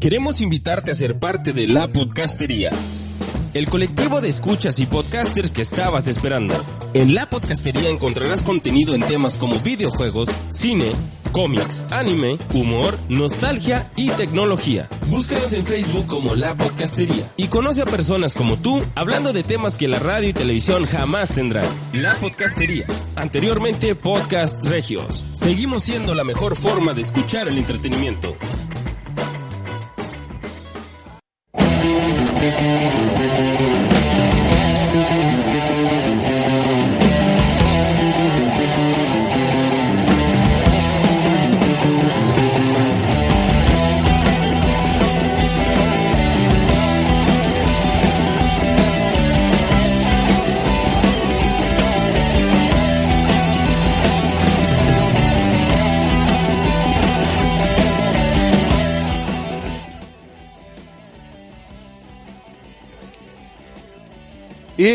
Queremos invitarte a ser parte de la podcastería. El colectivo de escuchas y podcasters que estabas esperando. En la podcastería encontrarás contenido en temas como videojuegos, cine, cómics, anime, humor, nostalgia y tecnología. Búscanos en Facebook como La Podcastería y conoce a personas como tú hablando de temas que la radio y televisión jamás tendrán. La Podcastería. Anteriormente Podcast Regios. Seguimos siendo la mejor forma de escuchar el entretenimiento.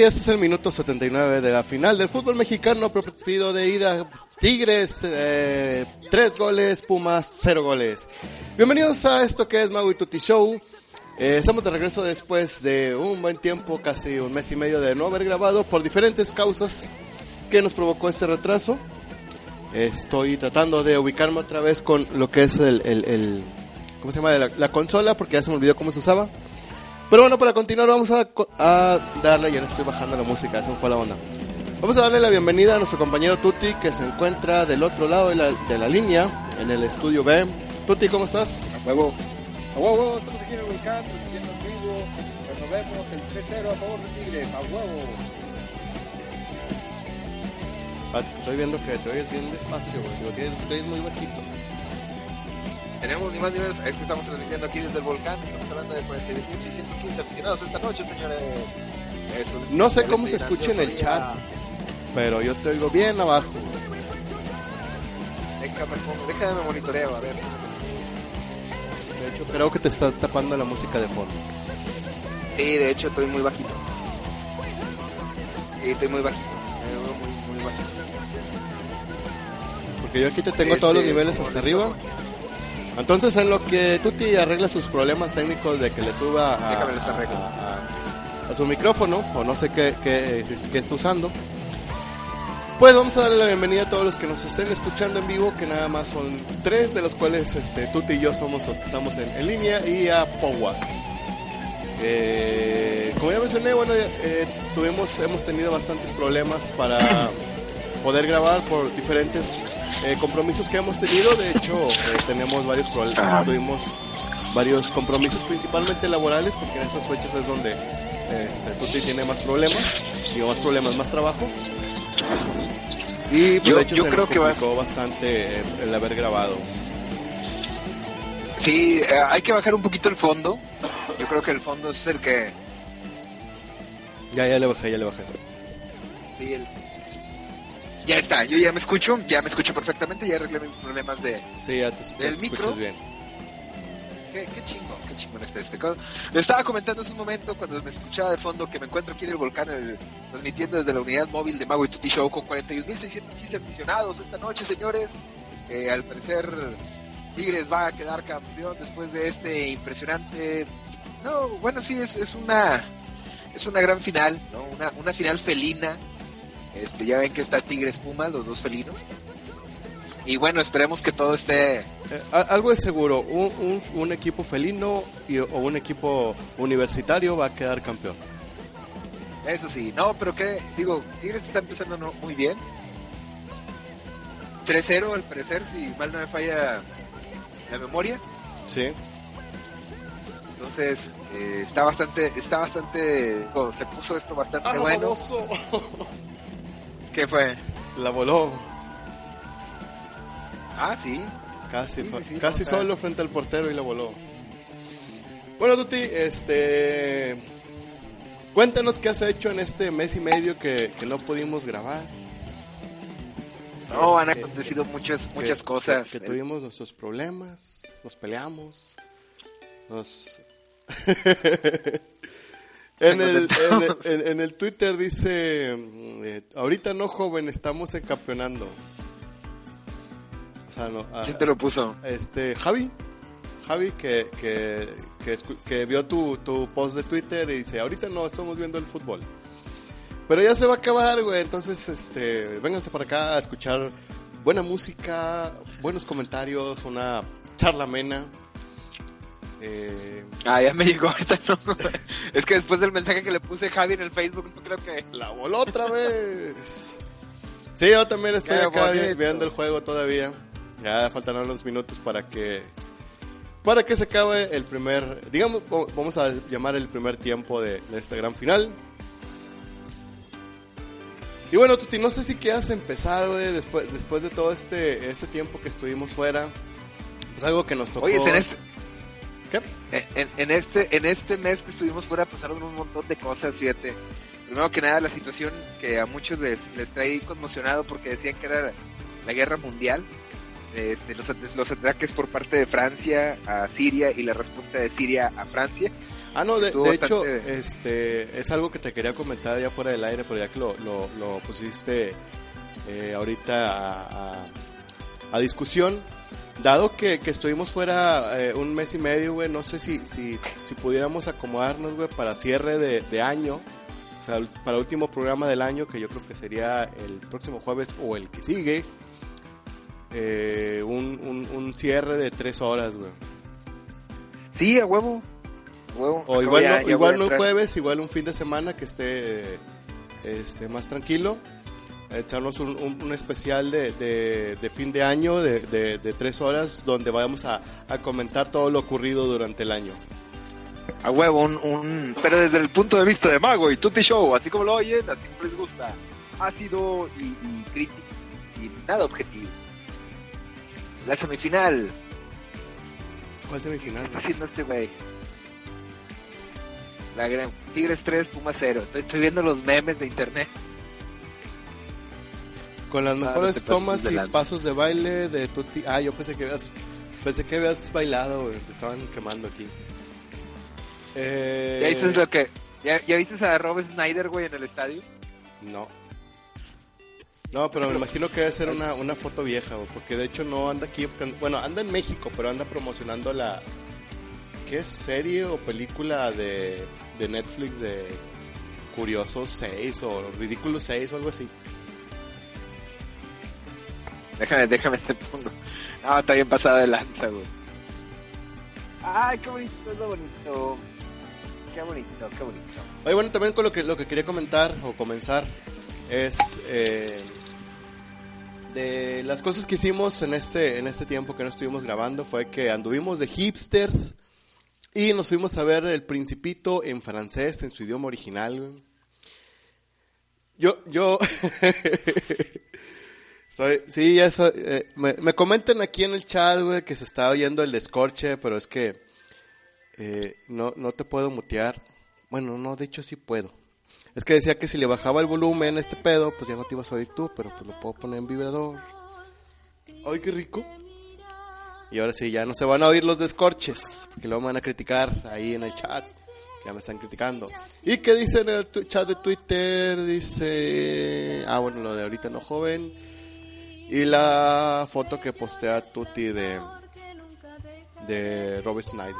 Este es el minuto 79 de la final del fútbol mexicano, partido de ida, Tigres, eh, tres goles, Pumas, cero goles. Bienvenidos a esto que es Maui y Tutti Show. Eh, estamos de regreso después de un buen tiempo, casi un mes y medio de no haber grabado por diferentes causas que nos provocó este retraso. Estoy tratando de ubicarme otra vez con lo que es el, el, el ¿cómo se llama? La, la consola, porque ya se me olvidó cómo se usaba. Pero bueno, para continuar vamos a, a darle, ya le estoy bajando la música, eso fue la onda. Vamos a darle la bienvenida a nuestro compañero Tuti que se encuentra del otro lado de la, de la línea, en el estudio B. Tuti, ¿cómo estás? A huevo. A huevo, estamos aquí en el volcán, transmitiendo en vivo. Renovemos el 3-0 a favor de Tigres, a huevo. Ah, estoy viendo que te oyes bien despacio, güey. Te oyes muy bajito. Tenemos ni más ni menos, es que estamos transmitiendo aquí desde el volcán. Estamos hablando de 42.615 aficionados esta noche, señores. Un- No sé cómo se escucha en el chat. Pero yo te oigo bien abajo. Déjame, déjame monitoreo, a ver. De hecho, creo que te está tapando la música de fondo. Sí, de hecho, estoy muy bajito. Sí, estoy muy bajito. Me veo muy, muy bajito. Porque yo aquí te tengo todos los Este, niveles ¿cómo hasta arriba. Entonces, en lo que Tuti arregla sus problemas técnicos de que le suba a, su micrófono, o no sé qué, qué, qué está usando, pues vamos a darle la bienvenida a todos los que nos estén escuchando en vivo, que nada más son tres, de los cuales este, Tuti y yo somos los que estamos en, en línea, y a Powa. Eh, como ya mencioné, bueno, eh, tuvimos, hemos tenido bastantes problemas para poder grabar por diferentes eh, compromisos que hemos tenido. De hecho, eh, tenemos varios problemas, tuvimos varios compromisos, principalmente laborales, porque en esas fechas es donde eh, Tuti tiene más problemas, digo más problemas, más trabajo. Y pues, Yo- de hecho yo se creo nos que vas- complicó bastante eh, el haber grabado. Sí, eh, hay que bajar un poquito el fondo. Yo creo que el fondo es el que... Ya, ya le bajé, ya le bajé. sí, el- Ya está, yo ya me escucho, ya me escucho perfectamente, ya arreglé mis problemas de... Sí, ya te, ya te ¿Del escuchas micro? bien. Qué, qué chingón, qué chingón está este. Lo estaba comentando hace un momento cuando me escuchaba de fondo que me encuentro aquí en el volcán el- transmitiendo desde la unidad móvil de Mago y Tutti Show con 41.615 aficionados esta noche, señores. Eh, al parecer Tigres va a quedar campeón después de este impresionante... No, bueno, sí, es, es una es una gran final, ¿no? Una, una final felina. Este, ya ven que está Tigres Pumas, los dos felinos. Y bueno, esperemos que todo esté Eh, algo es seguro, un, un, un equipo felino y, o un equipo universitario va a quedar campeón. Eso sí, no, pero que, digo, Tigres está empezando no- muy bien. 3-0 al parecer, si mal no me falla la memoria. Sí. Entonces, eh, está bastante, está bastante, oh, se puso esto bastante bueno. baboso! ¿Qué fue? La voló. Ah, sí. Casi, Sí, sí, casi no, solo frente al portero y la voló. Bueno, Tuti, este. Cuéntanos qué has hecho en este mes y medio que, que no pudimos grabar. No, han acontecido muchas, muchas que- cosas. Que, tuvimos nuestros problemas, nos peleamos, nos... en, el, en, el, en- en el Twitter dice, mm, eh, ahorita no joven, estamos encampeonando. O sea, no, ah, ¿Quién te lo puso? este, Javi, Javi, que, que, que vio tu, tu post de Twitter y dice, ahorita no estamos viendo el fútbol. Pero ya se va a acabar, güey. Entonces, este, vénganse para acá a escuchar buena música, buenos comentarios, una charla amena. Eh, Ah, ya me llegó ahorita, no. Es que después del mensaje que le puse Javi en el Facebook, no creo que. la voló otra vez. Sí, yo también estoy Qué acá bonito. viendo el juego todavía. Ya faltarán unos minutos para que para que se acabe el primer, digamos, va- vamos a llamar el primer tiempo de, de esta gran final. Y bueno, Tuti, no sé si quieras empezar, güey, después, después de todo este, este tiempo que estuvimos fuera. Pues algo que nos tocó. Oye, en este, ¿Qué? en, en este, en este mes que estuvimos fuera pasaron un montón de cosas, fíjate. Primero que nada, la situación que a muchos les, les trae conmocionado porque decían que era la guerra mundial. Este, los, los ataques por parte de Francia a Siria y la respuesta de Siria a Francia. Ah, no, de, de hecho, bastante- este, es algo que te quería comentar ya fuera del aire, pero ya que lo, lo, lo pusiste eh, ahorita a, a- a discusión, dado que, que estuvimos fuera eh, un mes y medio, güey, no sé si, si, si pudiéramos acomodarnos, güey, para cierre de, de año, o sea, para el último programa del año, que yo creo que sería el próximo jueves o el que sigue, eh, un, un, un cierre de tres horas, güey. Sí, a huevo. a huevo. O igual, ya- no, ya igual no un jueves, igual un fin de semana que esté este, más tranquilo. Echarnos un, un- un especial de, de- de fin de año de, de- tres horas donde vamos a, a comentar todo lo ocurrido durante el año. A huevo, un, un... Pero desde el punto de vista de Mago y Tutti Show, así como lo oyen, así como les gusta. Ácido y, y crítico y nada objetivo. La semifinal, ¿Cuál semifinal? haciendo este güey? La gran... Tigres 3, Puma 0. Estoy, estoy viendo los memes de internet. Con las mejores tomas y pasos de baile de Tuti. Ah, yo pensé que habías, pensé que habías bailado. Te estaban quemando aquí. Eh, ¿Ya viste lo que... ¿Ya, ya viste a Rob Snyder, güey, en el estadio? No. No, pero me imagino que debe ser una, una foto vieja, güey, porque de hecho no anda aquí, bueno, anda en México, pero anda promocionando la, ¿qué? ¿Serie o película de, de Netflix de Curiosos 6 o Ridículos 6 o algo así? Déjame, déjame te pongo. Ah, está bien pasada de lanza, güey. Ay, qué bonito, es lo bonito. Qué bonito, qué bonito. Oye, bueno, también con lo que, lo que quería comentar o comenzar es eh, de las cosas que hicimos en este, en este tiempo que no estuvimos grabando fue que anduvimos de hipsters y nos fuimos a ver El Principito en francés, en su idioma original. güey. Yo, yo, soy, sí, soy, eh, me, me comentan aquí en el chat, güey, que se está oyendo el descorche, pero es que eh, no, no te puedo mutear. Bueno, no, de hecho sí puedo. Es que decía que si le bajaba el volumen a este pedo, pues ya no te ibas a oír tú, pero pues lo puedo poner en vibrador. Ay, qué rico. Y ahora sí, ya no se van a oír los descorches, porque luego van a criticar ahí en el chat. Ya me están criticando. ¿Y qué dice en el chat de Twitter? Dice... Ah, bueno, lo de ahorita no joven. Y la foto que postea Tuti de... De Robert Snyder.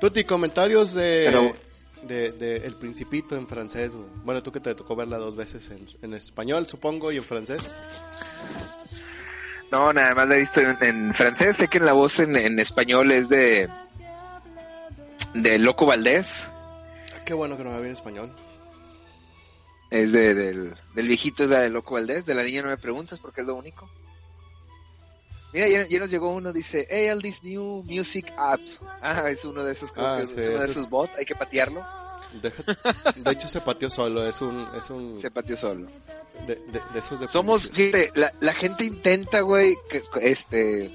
Tuti, comentarios de, Pero- de, de El Principito en francés. güey. Bueno, tú que te tocó verla dos veces en, en español, supongo, y en francés. No, nada más la he visto en, en francés. Sé que en la voz en, en español es de. de Loco Valdés. Qué bueno que no me vi en español. Es de, del, del viejito, es la de Loco Valdés. De la niña no me preguntas porque es lo único. Mira, ya, ya nos llegó uno, dice, hey, all this new music app. Ah, es uno de esos, creo Ah, que es sí, uno de esos es- bots, hay que patearlo. Deja- de hecho, se pateó solo. Es un. Es un Se pateó solo. de, de- de esos de Somos, fíjate, la, la gente intenta, güey, que- este,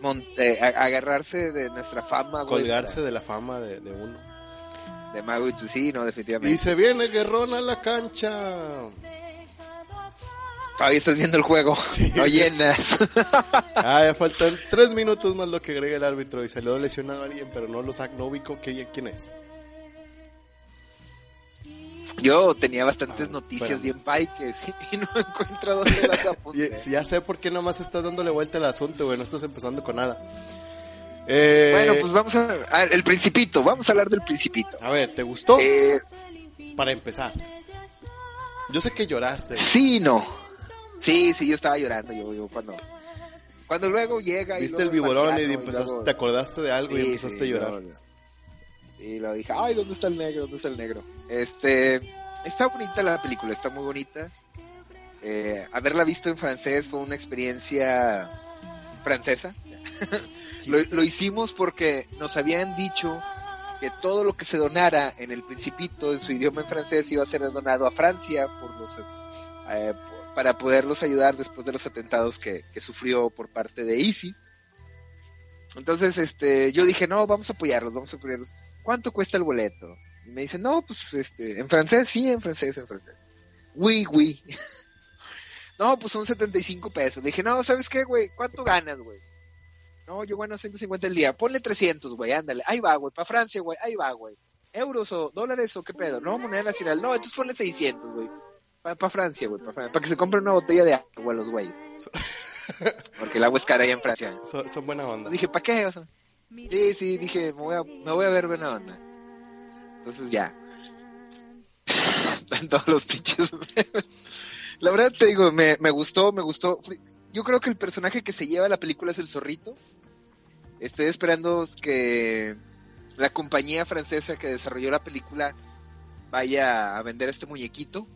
mon- a- agarrarse de nuestra fama, güey. Colgarse de la fama de, de uno. De Mago sí, no, definitivamente. Y se viene Guerrón a la cancha. Todavía estás viendo el juego. Sí. No llenas. Ah, ya faltan tres minutos más lo que agrega el árbitro y salió lesionado alguien, pero no lo sac, no ubico que- quién es. Yo tenía bastantes Ah, noticias bien paiques y no encuentro dónde las apunté. ya sé por qué nomás estás dándole vuelta al asunto, güey. No estás empezando con nada. Eh, Bueno, pues vamos a, a- el principito, vamos a hablar del principito. A ver, ¿te gustó? Eh, Para empezar. Yo sé que lloraste. sí, no. Sí, sí, yo estaba llorando, yo, yo cuando, cuando luego llega y Viste el luego viborón y empezaste, luego- te acordaste de algo y empezaste sí, a llorar. luego- Y lo dije, ay, ¿dónde está el negro? ¿Dónde está el negro? Este, está bonita la película, está muy bonita. Eh, haberla visto en francés fue una experiencia francesa. lo, lo hicimos porque nos habían dicho que todo lo que se donara en el Principito, en su idioma en francés, iba a ser donado a Francia por los, eh, para poderlos ayudar después de los atentados que, sufrió por parte de ISI. Entonces, este, yo dije, no, vamos a apoyarlos, vamos a apoyarlos. ¿Cuánto cuesta el boleto? Y me dicen, no, pues, este, en francés, sí, en francés, en francés. Oui, oui. no, pues son 75 pesos. Dije, no, ¿sabes qué, güey? ¿Cuánto ganas, güey? No, yo gano 150 el día. Ponle 300, güey, ándale. Ahí va, güey, para Francia, güey, ahí va, güey. ¿Euros o dólares o qué pedo? No, moneda nacional. No, entonces ponle 600, güey. Para Francia, güey, para que se compre una botella de agua los güeyes. Porque el agua es cara allá en Francia. Son, son buena onda. Dije, ¿para qué? O sea, sí, sí, dije, me voy, a, me voy a ver buena onda. Entonces ya. En todos los pinches. la verdad te digo, me, me gustó, me gustó. Yo creo que el personaje que se lleva la película es el zorrito. Estoy esperando que la compañía francesa que desarrolló la película vaya a vender este muñequito,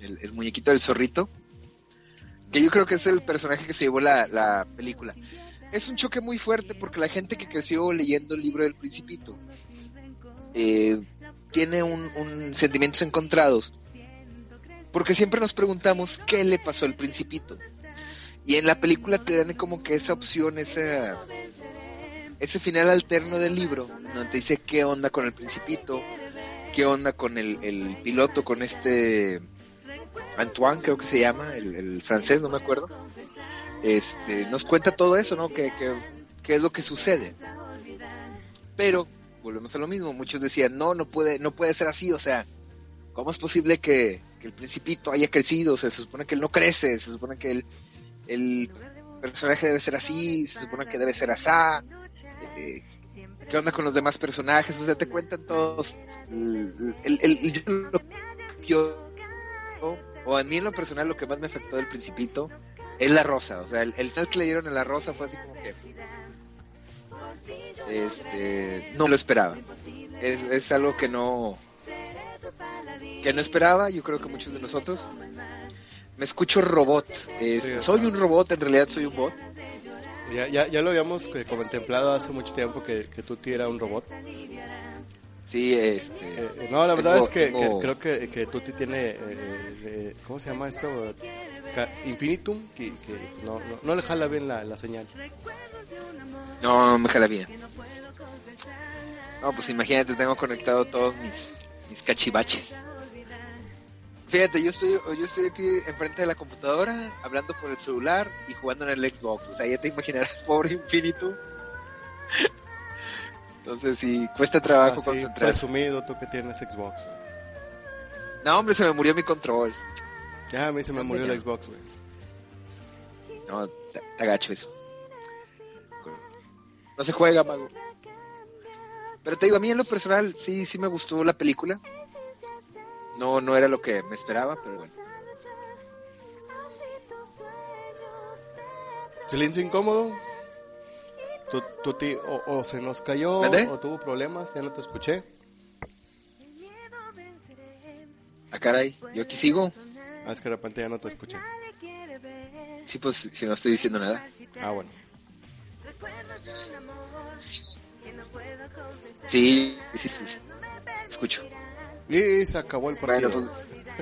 el, muñequito del zorrito, que yo creo que es el personaje que se llevó la, la película es un choque muy fuerte porque la gente que creció leyendo el libro del Principito eh, tiene un, un sentimientos encontrados. Porque siempre nos preguntamos qué le pasó al Principito. Y en la película te dan como que esa opción, esa, ese final alterno del libro, donde te dice qué onda con el Principito, qué onda con el, el piloto, con este Antoine, creo que se llama, el, el francés, no me acuerdo este, nos cuenta todo eso, ¿no? Que, que, que, es lo que sucede. Pero, volvemos a lo mismo, muchos decían, no, no puede, no puede ser así, o sea, ¿cómo es posible que, que el principito haya crecido? O sea, se supone que él no crece, se supone que el, el personaje debe ser así, se supone que debe ser asá, eh, ¿qué onda con los demás personajes? O sea, te cuentan todos, el, el, yo, yo, o a mí en lo personal lo que más me afectó del principito es la rosa, o sea, el, el tal que le dieron a la rosa fue así como que este no lo esperaba. Es, es algo que no que no esperaba, yo creo que muchos de nosotros. Me escucho robot. Eh, sí, soy un robot, en realidad soy un bot. Ya, ya, ya lo habíamos eh, contemplado hace mucho tiempo que, que Tuti era un robot. Sí, este. Eh, no, la verdad tengo, es que, tengo... que, creo que, que Tuti tiene. Eh, ¿Cómo se llama esto? Infinitum, que, que no, no, no, le jala bien la, la, señal. No, no me jala bien. No, pues imagínate, tengo conectado todos mis, mis cachivaches. Fíjate, yo estoy, yo estoy aquí enfrente de la computadora, hablando por el celular y jugando en el Xbox. O sea, ya te imaginarás, pobre Infinitum. Entonces, sí, cuesta trabajo ah, sí, concentrarse. presumido tú que tienes Xbox. No, hombre, se me murió mi control. Ya, a mí se me murió el Xbox, güey. No, te, te agacho eso. No se juega, mago. Pero te digo, a mí en lo personal sí, sí me gustó la película. No, no era lo que me esperaba, pero bueno. Silencio incómodo. ¿Tú, tú o, o, se nos cayó o tuvo problemas, ya no te escuché. Ah, caray, yo aquí sigo. Ah, es que de repente ya no te escuché. Sí, pues si no estoy diciendo nada. Ah, bueno. Sí, sí, sí, sí. Escucho. Y se acabó el partido. Bueno,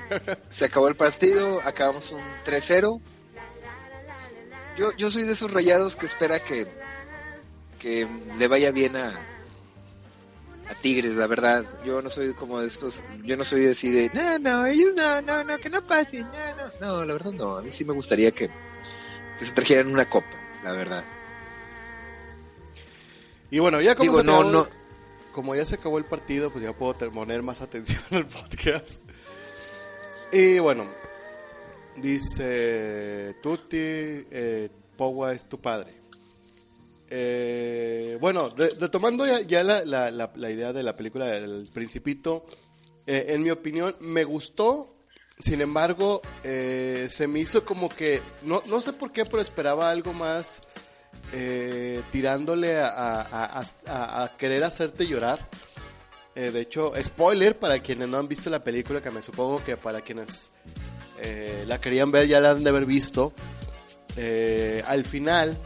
pues, se acabó el partido, acabamos un 3-0. Yo, yo soy de esos rayados que espera que, que le vaya bien a, a Tigres, la verdad. Yo no soy como de estos, yo no soy de decir de, no, no, ellos no, no, no, que no pase, no, no. No, la verdad no, a mí sí me gustaría que, que se trajeran una copa, la verdad. Y bueno, ya como, Digo, no, no. Como ya se acabó el partido, pues ya puedo poner más atención al podcast. Y bueno, dice Tutti, eh, Powa es tu padre. Eh, bueno, re- retomando ya, la idea de la película del Principito, eh, en mi opinión me gustó, sin embargo, eh, se me hizo como que, no, no sé por qué, pero esperaba algo más eh, tirándole a, a- a- a- querer hacerte llorar. Eh, de hecho, spoiler para quienes no han visto la película, que me supongo que para quienes eh, la querían ver ya la han de haber visto. Eh, al final,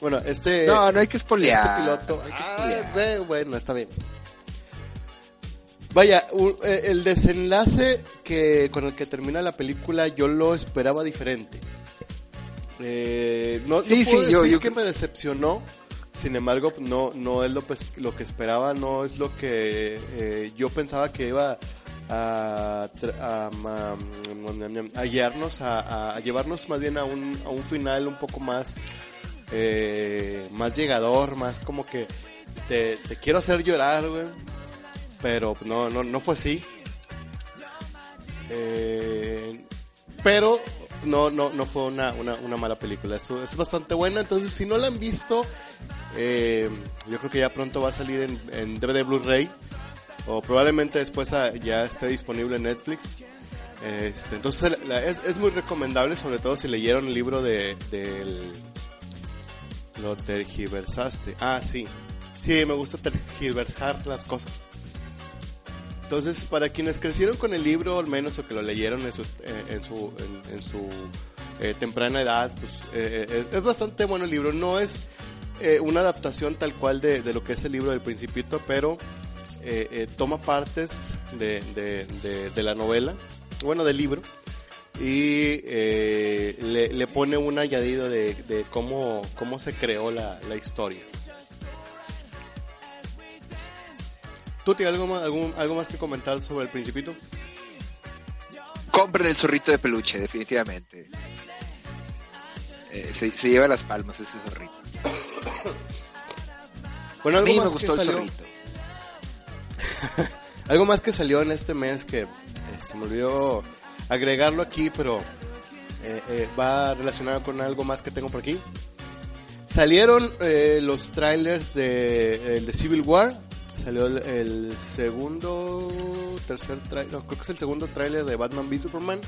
bueno, este, No, no hay que spoilear. este piloto, no que spoilear. bueno, está bien. Vaya, eh, el desenlace que con el que termina la película yo lo esperaba diferente. Eh, no, no Sí, puedo sí, yo- decir yo- que me decepcionó. Sin embargo, no, no es lo, pues, lo que esperaba, no es lo que eh, yo pensaba que iba a, guiarnos, a, a llevarnos más bien a un, a un final un poco más, eh, más llegador, más como que te, te quiero hacer llorar, güey. Pero no, no, no fue así. Eh, pero no, no, no fue una, una, mala película. Es, es bastante buena. Entonces, si no la han visto, eh, yo creo que ya pronto va a salir en, en DVD Blu-ray. O probablemente después ah, ya esté disponible en Netflix. Este, entonces es, es muy recomendable, sobre todo si leyeron el libro de del lo tergiversaste. Ah, sí. Sí, me gusta tergiversar las cosas. Entonces, para quienes crecieron con el libro, al menos, o que lo leyeron en su, eh, en su, en, su eh, temprana edad, pues eh, eh, es bastante bueno el libro. No es eh, una adaptación tal cual de, lo que es el libro del Principito, pero eh, toma partes de, de, la novela, bueno, del libro, y le, le pone un añadido de, cómo, cómo se creó la historia. ¿Tú tienes algo más, algún, algo más que comentar sobre el Principito? Compren el zorrito de peluche, definitivamente. Eh, se, se lleva las palmas ese zorrito. Bueno, A algo mí me más, que gustó el salió, zorrito. algo más que salió en este mes que eh, se me olvidó agregarlo aquí, pero eh, eh, va relacionado con algo más que tengo por aquí. Salieron eh, los trailers de, el de Civil War. Salió el, el segundo, tercer trailer, no, creo que es el segundo trailer de Batman v Superman.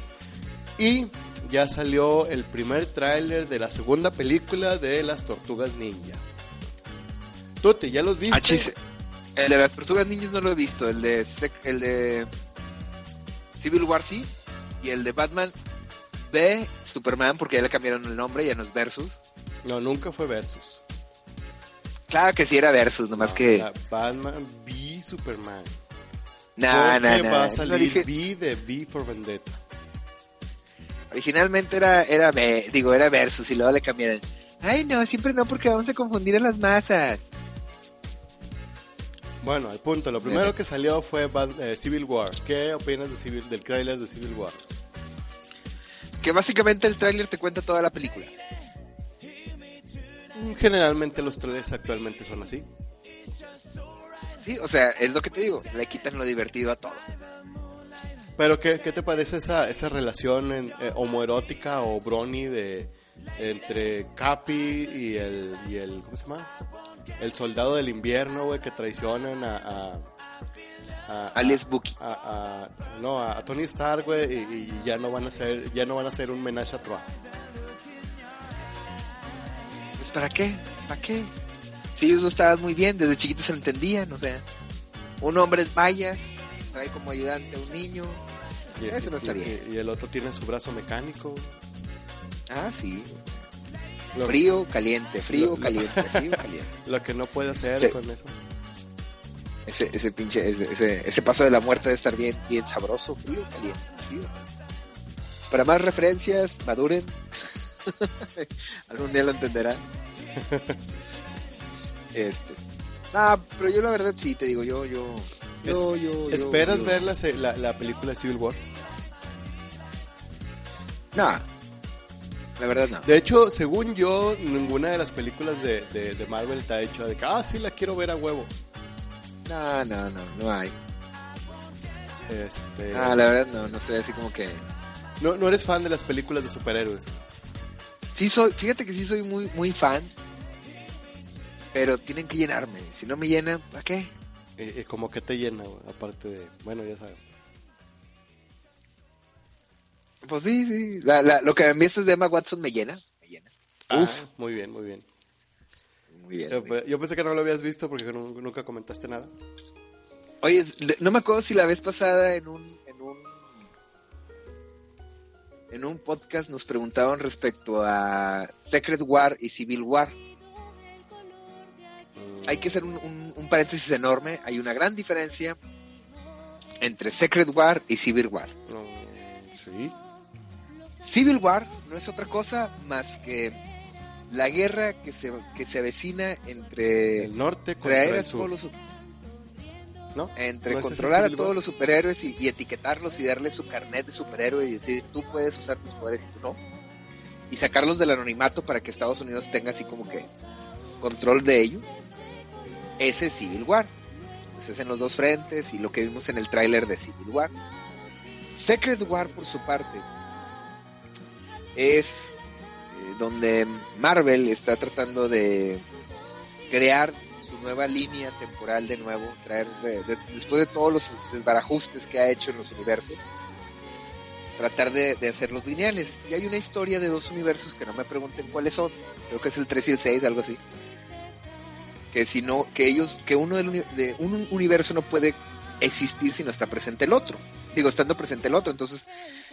Y ya salió el primer tráiler de la segunda película de las Tortugas Ninja. Tuti, ¿ya los viste? Ah, el de las tortugas ninjas no lo he visto. El de, el de Civil War sí. Y el de Batman de Superman, porque ya le cambiaron el nombre, ya no es Versus. No, nunca fue Versus. Claro que sí era Versus, nomás No, que... era Batman v Superman. Nah, Porque nah, nah. va a No, salir dije- V de V for Vendetta. Originalmente era, era, digo, era Versus y luego le cambiaron. Ay, no, siempre no, porque vamos a confundir a las masas. Bueno, el punto, lo primero que salió fue eh, Civil War. ¿Qué opinas de Civil, del tráiler de Civil War? Que básicamente el tráiler te cuenta toda la película. Generalmente los trailers actualmente son así. Sí, o sea, es lo que te digo, le quitan lo divertido a todo. Pero ¿qué, qué te parece esa, esa relación en- eh, homoerótica o brony de entre Capi y el, y el ¿cómo se llama? El soldado del invierno, güey, que traicionan a, a, a- Alias Bucky. a, a- no, a, Tony Stark, güey, y, y ya no van a ser, ya no van a ser un menage a trois. Pues ¿para qué? ¿Para qué? Si ellos lo estaban muy bien, desde chiquitos se lo entendían, o sea, un hombre es vaya, trae como ayudante a un niño. Y, Eso no está y- bien. y- y el otro tiene su brazo mecánico. Ah, sí. Lo, Frío, caliente, frío, Lo- caliente, frío, caliente. lo que no puede hacer Sí. con eso. Ese, ese pinche, ese, ese, ese paso de la muerte debe estar bien, bien sabroso, frío, caliente, frío. Para más referencias, maduren. Algún día lo entenderán. este. Ah, pero yo la verdad sí, te digo, yo, yo, yo, ¿Esperas yo- ver la, la, la película Civil War? No. La verdad no. De hecho, según yo, ninguna de las películas de, de, de Marvel está hecha de que, ah, sí, la quiero ver a huevo. No, no, no, no hay. Este, Ah, la verdad no, no soy así como que... no, no eres fan de las películas de superhéroes. Sí soy, fíjate que sí soy muy, muy fan, pero tienen que llenarme. Si no me llenan, ¿para qué? Eh, eh, como que te llena, aparte de, bueno, ya sabes. Pues sí, sí. La, la, lo que me enviaste de Emma Watson me llena. Me llena. Ah, muy bien, muy bien. Muy bien. Yo, muy bien. yo pensé que no lo habías visto porque nu- nunca comentaste nada. Oye, no me acuerdo si la vez pasada en un, en un podcast nos preguntaban respecto a Secret War y Civil War. Hay que hacer un, un- un paréntesis enorme. Hay una gran diferencia entre Secret War y Civil War. No, sí. Civil War no es otra cosa más que la guerra que se, que se avecina entre El norte contra el sur. ¿No? entre ¿No es ese controlar a todos los superhéroes y, y etiquetarlos y darles su carnet de superhéroe y decir tú puedes usar tus poderes y tú no y sacarlos del anonimato para que Estados Unidos tenga así como que control de ello. Ese es Civil War. Entonces es en los dos frentes y lo que vimos en el tráiler de Civil War. Secret War por su parte es eh, donde Marvel está tratando de crear nueva línea temporal de nuevo, traer de- de- después de todos los desbarajustes que ha hecho en los universos, tratar de, hacerlos lineales. Y hay una historia de dos universos que no me pregunten cuáles son, creo que es el 3 y el 6, algo así. Que si no, que ellos, que uno del de un universo no puede existir si no está presente el otro. Digo, estando presente el otro, entonces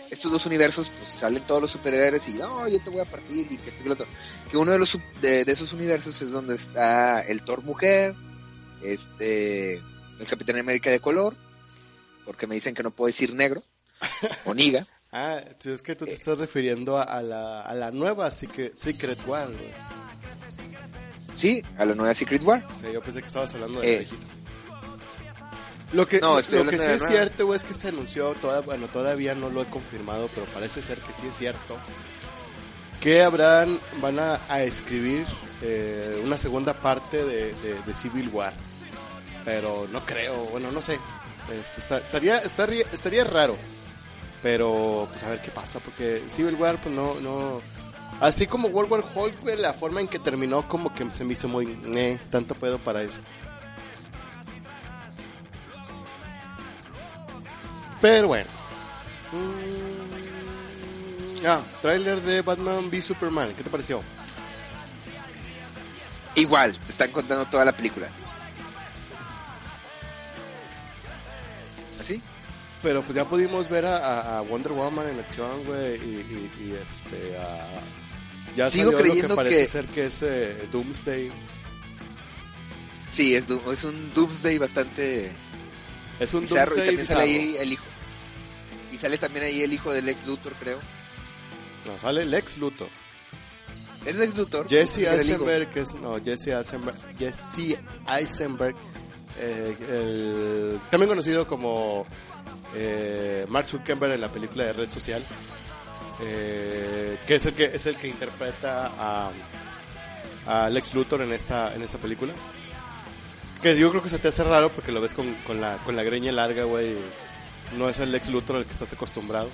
estos dos universos, pues salen todos los superhéroes y no, yo te voy a partir y que esto y lo otro. Que uno de los de, de esos universos es donde está el Thor mujer, este, el Capitán América de color, porque me dicen que no puedo decir negro o niga. Ah, sí, es que tú te Eh. estás refiriendo a, a la, a la nueva Secret, Secret War, güey. Sí, a la nueva Secret War. Sea, yo pensé que estabas hablando de Eh. Lo que, No, lo, que sí es cierto, güey, es que se anunció, toda, bueno, todavía no lo he confirmado, pero parece ser que sí es cierto, que habrán, van a, a escribir eh, una segunda parte de, de- de Civil War. Pero no creo, bueno, no sé. Este, está- estaría, estaría, estaría raro. Pero, pues a ver qué pasa, porque Civil War, pues no, no... Así como World War Hulk, güey, la forma en que terminó como que se me hizo muy... Eh, tanto pedo para eso. Pero bueno. Mm, ah, tráiler de Batman v Superman. ¿Qué te pareció? Igual, te están contando toda la película. ¿Así? Pero pues ya pudimos ver a, Wonder Woman en acción, güey, y, y- y, este, ya Sigo salió lo que creyendo parece que- ser que es eh, Doomsday. Sí, es, es un Doomsday bastante Es un bizarro y sale ahí el hijo. Y sale también ahí el hijo de Lex Luthor, creo. No, sale Lex Luthor. ¿Es Lex Luthor? Jesse. Eisenberg, que es, no, Jesse Eisenberg, Jesse Eisenberg, eh, el- también conocido como eh, Mark Zuckerberg en la película de Red Social, eh, que es el que es el que interpreta a, a Lex Luthor en esta en esta película. Que yo creo que se te hace raro porque lo ves con, con la con la greña larga, güey. No es el Lex Luthor al que estás acostumbrado.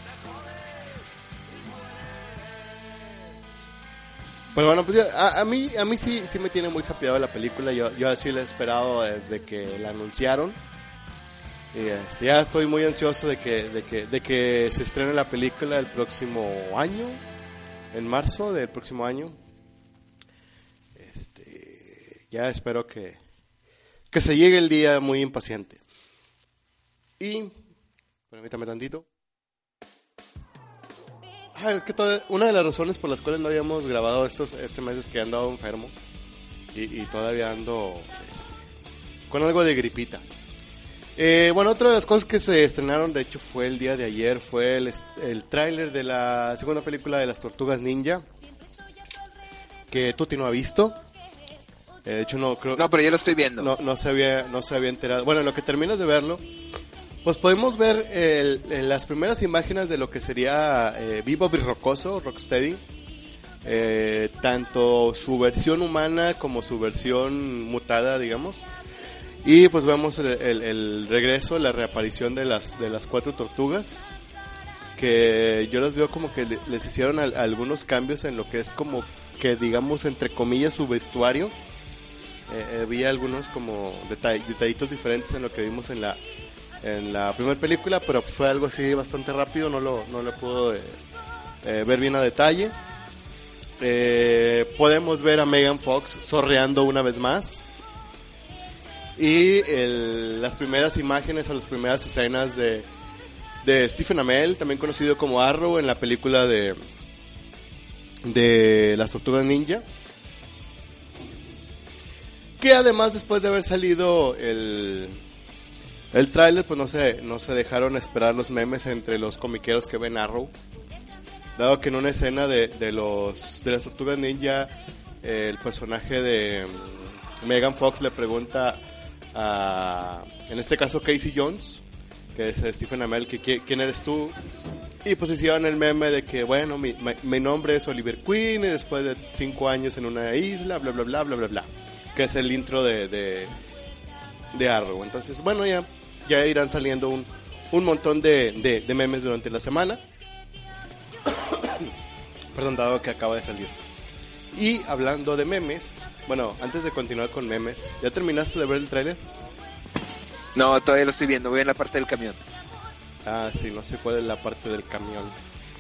Pero bueno, pues ya, a, a mí, a mí sí, sí me tiene muy hypeado la película. Yo, yo así la he esperado desde que la anunciaron. Y este, ya estoy muy ansioso de que, de que, de que se estrene la película el próximo año, en marzo del próximo año. Este, ya espero que, que se llegue el día muy impaciente. Y, permítame tantito. Ah, es que toda- una de las razones por las cuales no habíamos grabado estos este mes es que he andado enfermo y, todavía ando este, con algo de gripita. Eh, bueno, otra de las cosas que se estrenaron, de hecho, fue el día de ayer, fue el, el tráiler de la segunda película de las Tortugas Ninja, que Tuti no ha visto. Eh, de hecho, no creo No, pero yo lo estoy viendo. no, no se había no se había enterado. Bueno, en lo que terminas de verlo, pues podemos ver el- el- las primeras imágenes de lo que sería eh, Vivo y Rocoso, Rocksteady. Eh, tanto su versión humana como su versión mutada, digamos. Y pues vemos el, el- el regreso, la reaparición de las, de las cuatro tortugas. Que yo las veo como que le- les hicieron al- algunos cambios en lo que es como que digamos entre comillas su vestuario. Eh, eh, vi algunos como detall- detallitos diferentes en lo que vimos en la en la primera película, pero fue algo así bastante rápido, no lo, no lo puedo eh, eh, ver bien a detalle. Eh, podemos ver a Megan Fox sorreando una vez más. Y las primeras imágenes o las primeras escenas de, de Stephen Amell, también conocido como Arrow en la película de, de las tortugas ninja. Que además después de haber salido el, el tráiler, pues no se, no se dejaron esperar los memes entre los comiqueros que ven Arrow. Dado que en una escena de, de los de tortugas ninja, el personaje de mm, Megan Fox le pregunta a, en este caso, Casey Jones, que es eh, Stephen Amell, que qui- quién eres tú. Y pues hicieron el meme de que, bueno, mi- mi nombre es Oliver Queen y después de cinco años en una isla, bla, bla, bla, bla, bla, bla. Que es el intro de, de, de Arrow. Entonces, bueno, ya, ya irán saliendo un, un montón de, de, de memes durante la semana. Perdón, dado que acaba de salir. Y hablando de memes, bueno, antes de continuar con memes, ¿ya terminaste de ver el tráiler? No, todavía lo estoy viendo, voy en la parte del camión. Ah, sí, no sé cuál es la parte del camión.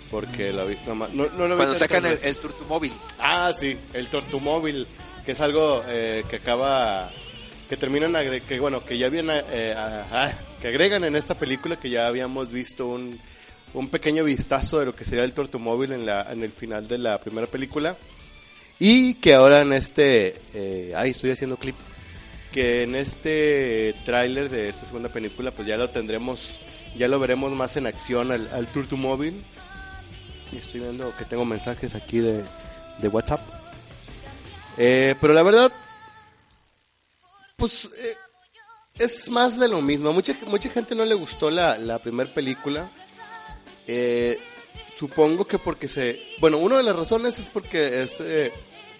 Porque la vi, no, no, no lo Cuando sacan el, el veces. Turtumóvil. Ah, sí, el Tortumóvil, que es algo eh, que acaba, que terminan, que bueno, que ya viene, eh, que agregan en esta película que ya habíamos visto un, un pequeño vistazo de lo que sería el Tortumóvil en la, en el final de la primera película. Y que ahora en este, eh, ay, estoy haciendo clip, que en este tráiler de esta segunda película, pues ya lo tendremos, ya lo veremos más en acción al, al Tortumóvil. Y estoy viendo que tengo mensajes aquí de WhatsApp. Eh, pero la verdad, pues eh, es más de lo mismo. Mucha, mucha gente no le gustó la, la primera película. Eh, supongo que porque se... Bueno, una de las razones es porque es eh,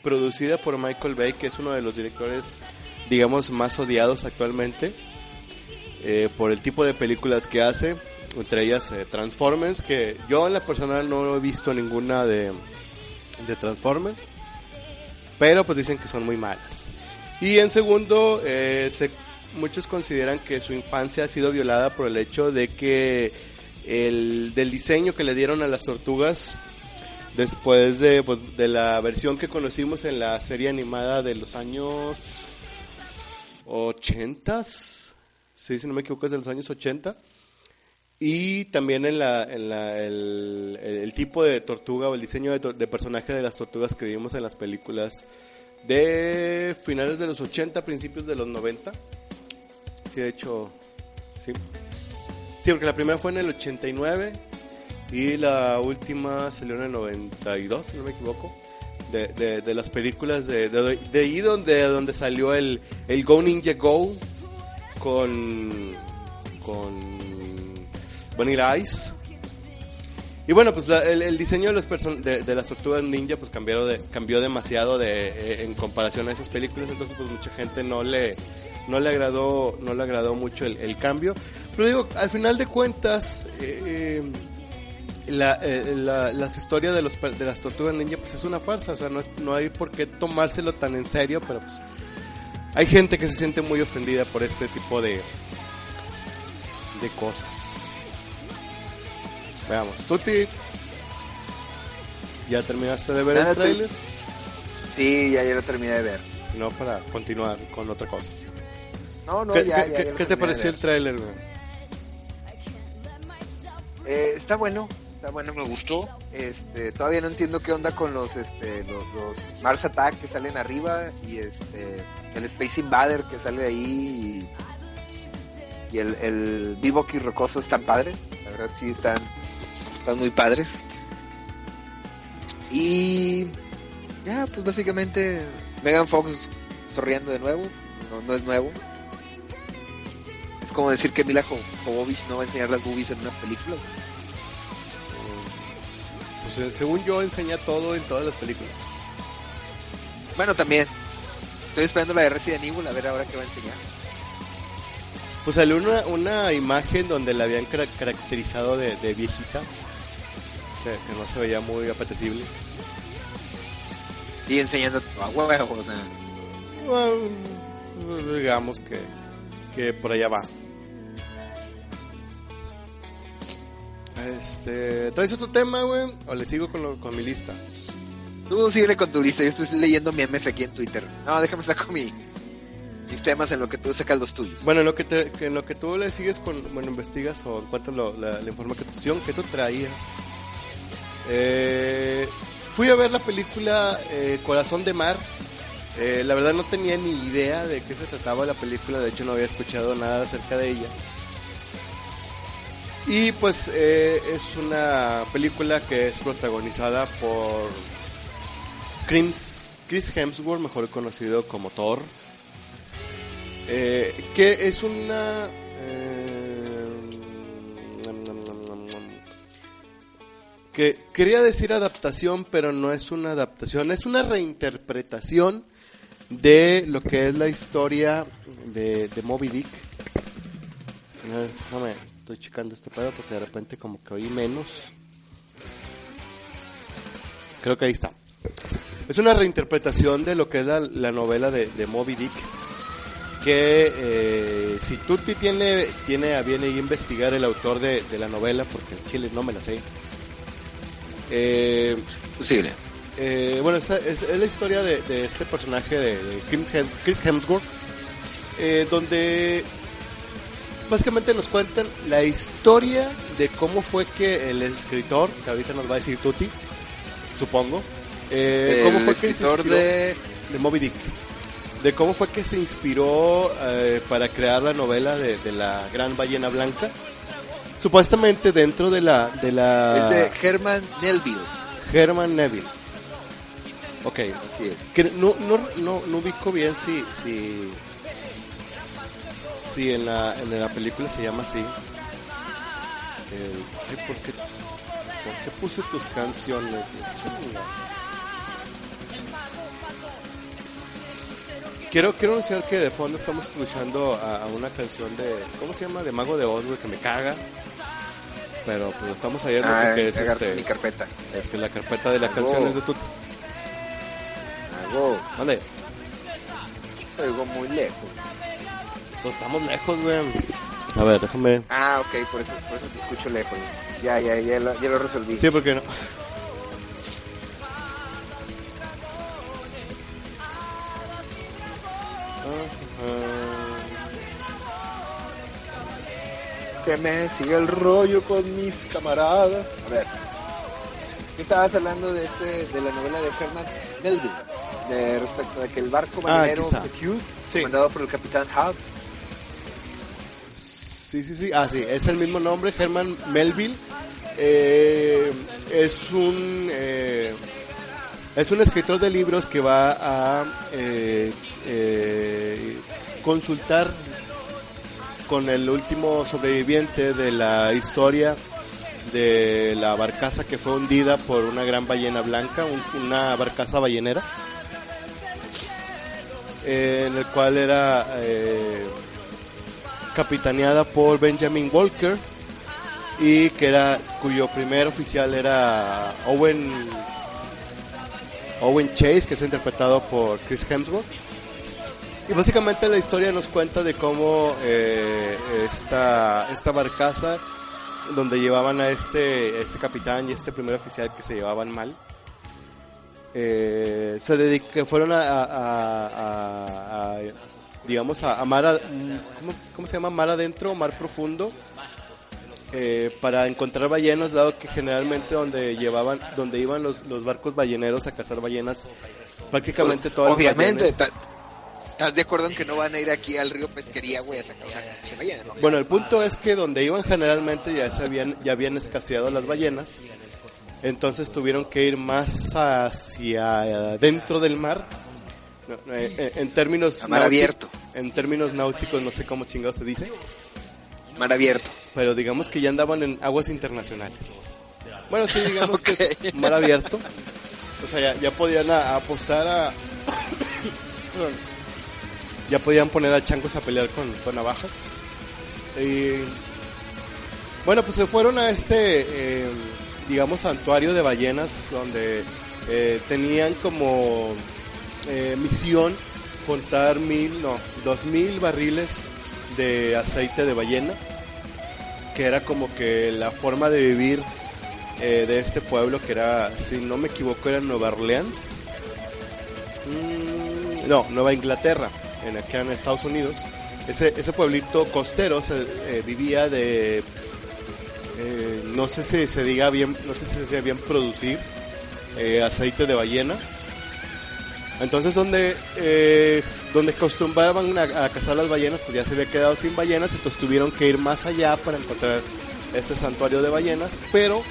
producida por Michael Bay, que es uno de los directores, digamos, más odiados actualmente. eh, por el tipo de películas que hace, entre ellas eh, Transformers, que yo en la personal no he visto ninguna de, de Transformers, pero pues dicen que son muy malas. Y en segundo, eh, se- muchos consideran que su infancia ha sido violada por el hecho de que el del diseño que le dieron a las tortugas después de, pues, la versión que conocimos en la serie animada de los años 80, sí, si no me equivoco es de los años 80, y también en la, en la el, el- tipo de tortuga o el diseño de, de personaje de las tortugas que vimos en las películas de finales de los 80, principios de los 90. Sí, de hecho, sí. Sí, porque la primera fue en el 89 y la última salió en el 92, si no me equivoco. De, de, de las películas de, de, de ahí donde, donde salió el, el Go Ninja Go con, con Vanilla Ice. Y bueno, pues la- el, diseño de, los person- de, las tortugas ninja pues cambiaron de, cambió demasiado de, eh, en comparación a esas películas, entonces pues mucha gente no le, no le agradó, no le agradó mucho el, cambio. Pero digo, al final de cuentas, eh, eh, la, eh, la- las historias de, los, de las tortugas ninja pues es una farsa, o sea, no, no hay por qué tomárselo tan en serio, pero pues hay gente que se siente muy ofendida por este tipo de, de cosas. Veamos, Tuti, ¿ya terminaste de ver el trailer? Sí, ya, ya lo terminé de ver. No, para continuar con otra cosa. No, no, ¿Qué, ya, qué- ya, qué- ya lo qué te pareció el trailer, güey? Eh, está bueno, está bueno, me gustó. Este, todavía no entiendo qué onda con los, este, los, los Mars Attack que salen arriba y este, el Space Invader que sale ahí y, y el, el Bebop y Rocoso están padres. La verdad sí están, están muy padres. Y ya, pues básicamente Megan Fox sonriendo de nuevo, no, no es nuevo. Es como decir que Mila Jo- Jovovich no va a enseñar las boobies en una película. Pues eh, según yo enseña todo en todas las películas. Bueno, también. Estoy esperando la de Resident Evil a ver ahora qué va a enseñar. Pues salió una, una imagen donde la habían cara- caracterizado de, de viejita, que, que no se veía muy apetecible. Y enseñando a huevo, o sea. Bueno, digamos que, que por allá va. Este, ¿Traes otro tema, güey? ¿O le sigo con, lo- con mi lista? Tú sigue con tu lista, yo estoy leyendo mi MF aquí en Twitter. No, déjame sacar mi, mis temas en lo que tú sacas los tuyos. Bueno, en lo que, te- que en lo que tú le sigues con, bueno, investigas o encuentras lo- la, la información que tú traías. Eh, fui a ver la película eh, Corazón de Mar. Eh, la verdad no tenía ni idea de qué se trataba la película, de hecho no había escuchado nada acerca de ella. Y pues eh, es una película que es protagonizada por Chris, Chris Hemsworth, mejor conocido como Thor. Que es una... que quería decir adaptación, pero no es una adaptación, es una reinterpretación de lo que es la historia de, de Moby Dick. Ver, déjame, estoy checando este pedo porque de repente como que oí menos. Creo que ahí está. Es una reinterpretación de lo que es la, la novela de, de Moby Dick. Que eh, si Tutti tiene, tiene a bien investigar el autor de, de la novela, porque en Chile no me la sé. Eh, Tú sigue. eh, bueno, es, es la historia de, de este personaje de, de Chris Hem- Chris Hemsworth, eh, donde básicamente nos cuentan la historia de cómo fue que el escritor, que ahorita nos va a decir Tutti, supongo, eh, cómo fue que se inspiró de... de Moby Dick, de cómo fue que se inspiró eh, para crear la novela de, de la gran ballena blanca. Supuestamente dentro de la de la Es de Herman Melville. Herman Neville. Ok, Así es. que no, no, no, no ubico bien si, si, si en, la, en la película se llama así. Eh, ay, ¿por, qué, ¿Por qué puse tus canciones? Quiero, quiero anunciar que de fondo estamos escuchando a, a una canción de, ¿cómo se llama? De Mago de Oz, que me caga. Pero pues lo estamos oyendo Ah, porque es, este, mi carpeta. es que la carpeta de las Mago. canciones de tu... Hago ¿Dónde? algo muy lejos. Pues estamos lejos, güey. A ver, déjame. Ah, ok, por eso, por eso te escucho lejos. Ya, ya, ya, lo, ya lo resolví. Sí, porque no. Que me siga el rollo con mis camaradas. A ver. ¿Qué estabas hablando de este, de la novela de Herman Melville? De respecto a que el barco Ah, marinero Hugh, Sí. comandado por el capitán Howe, Sí, sí, sí. Ah, sí, es el mismo nombre, Herman Melville. Eh, es un eh, es un escritor de libros que va a eh, consultar con el último sobreviviente de la historia de la barcaza que fue hundida por una gran ballena blanca, un- una barcaza ballenera, eh, en el cual era eh, capitaneada por Benjamin Walker y que era cuyo primer oficial era Owen Owen Chase que es interpretado por Chris Hemsworth y básicamente la historia nos cuenta de cómo eh, esta esta barcaza donde llevaban a este este capitán y este primer oficial que se llevaban mal eh, se dedic- fueron a, a- a- a- digamos a, a mar ¿cómo, cómo se llama? mar adentro mar profundo eh, para encontrar ballenas dado que generalmente donde llevaban donde iban los, los barcos balleneros a cazar ballenas prácticamente todas las Obviamente, ballenas- ta- ¿estás de acuerdo en que no van a ir aquí al río Pesquería, güey, a sacar una pinche ballena, no? Bueno, el punto es que donde iban generalmente ya se habían, ya habían escaseado las ballenas, entonces tuvieron que ir más hacia dentro del mar. No, no, en, términos A mar abierto. en términos náuticos no sé cómo chingado se dice, Mar abierto. pero digamos que ya andaban en aguas internacionales. Bueno, sí, digamos que mar abierto. O sea, ya, ya podían a- apostar a... Ya podían poner a changos a pelear con, con navajas. Y bueno, pues se fueron a este, eh, digamos, santuario de ballenas donde eh, tenían como eh, misión contar mil, no, dos mil barriles de aceite de ballena, que era como que la forma de vivir de este pueblo, que era, si no me equivoco, era Nueva Orleans. Mm, no, Nueva Inglaterra, en en Estados Unidos. Ese, ese pueblito costero eh, vivía de, eh, no sé si se diga bien, no sé si se diga bien producir eh, aceite de ballena. Entonces donde donde acostumbraban a, a, cazar las ballenas, pues ya se había quedado sin ballenas, entonces tuvieron que ir más allá para encontrar este santuario de ballenas, pero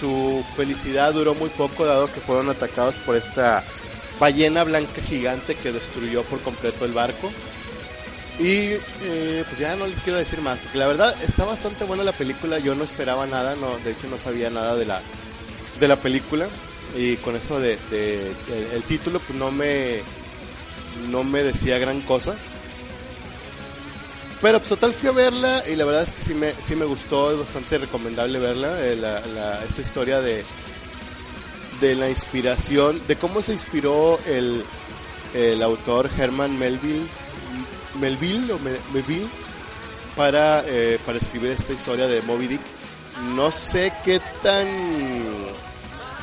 su felicidad duró muy poco dado que fueron atacados por esta ballena blanca gigante que destruyó por completo el barco. Y eh, pues ya no les quiero decir más, porque la verdad está bastante buena la película, yo no esperaba nada, no, de hecho no sabía nada de la, de la película y con eso de, de, el título pues no me no me decía gran cosa pero pues total fui a verla y la verdad es que sí me, sí me gustó, es bastante recomendable verla, eh, la, esta historia de, de la inspiración, de cómo se inspiró el, el autor Herman Melville, Melville o Melville para, eh, para escribir esta historia de Moby Dick. No sé qué tan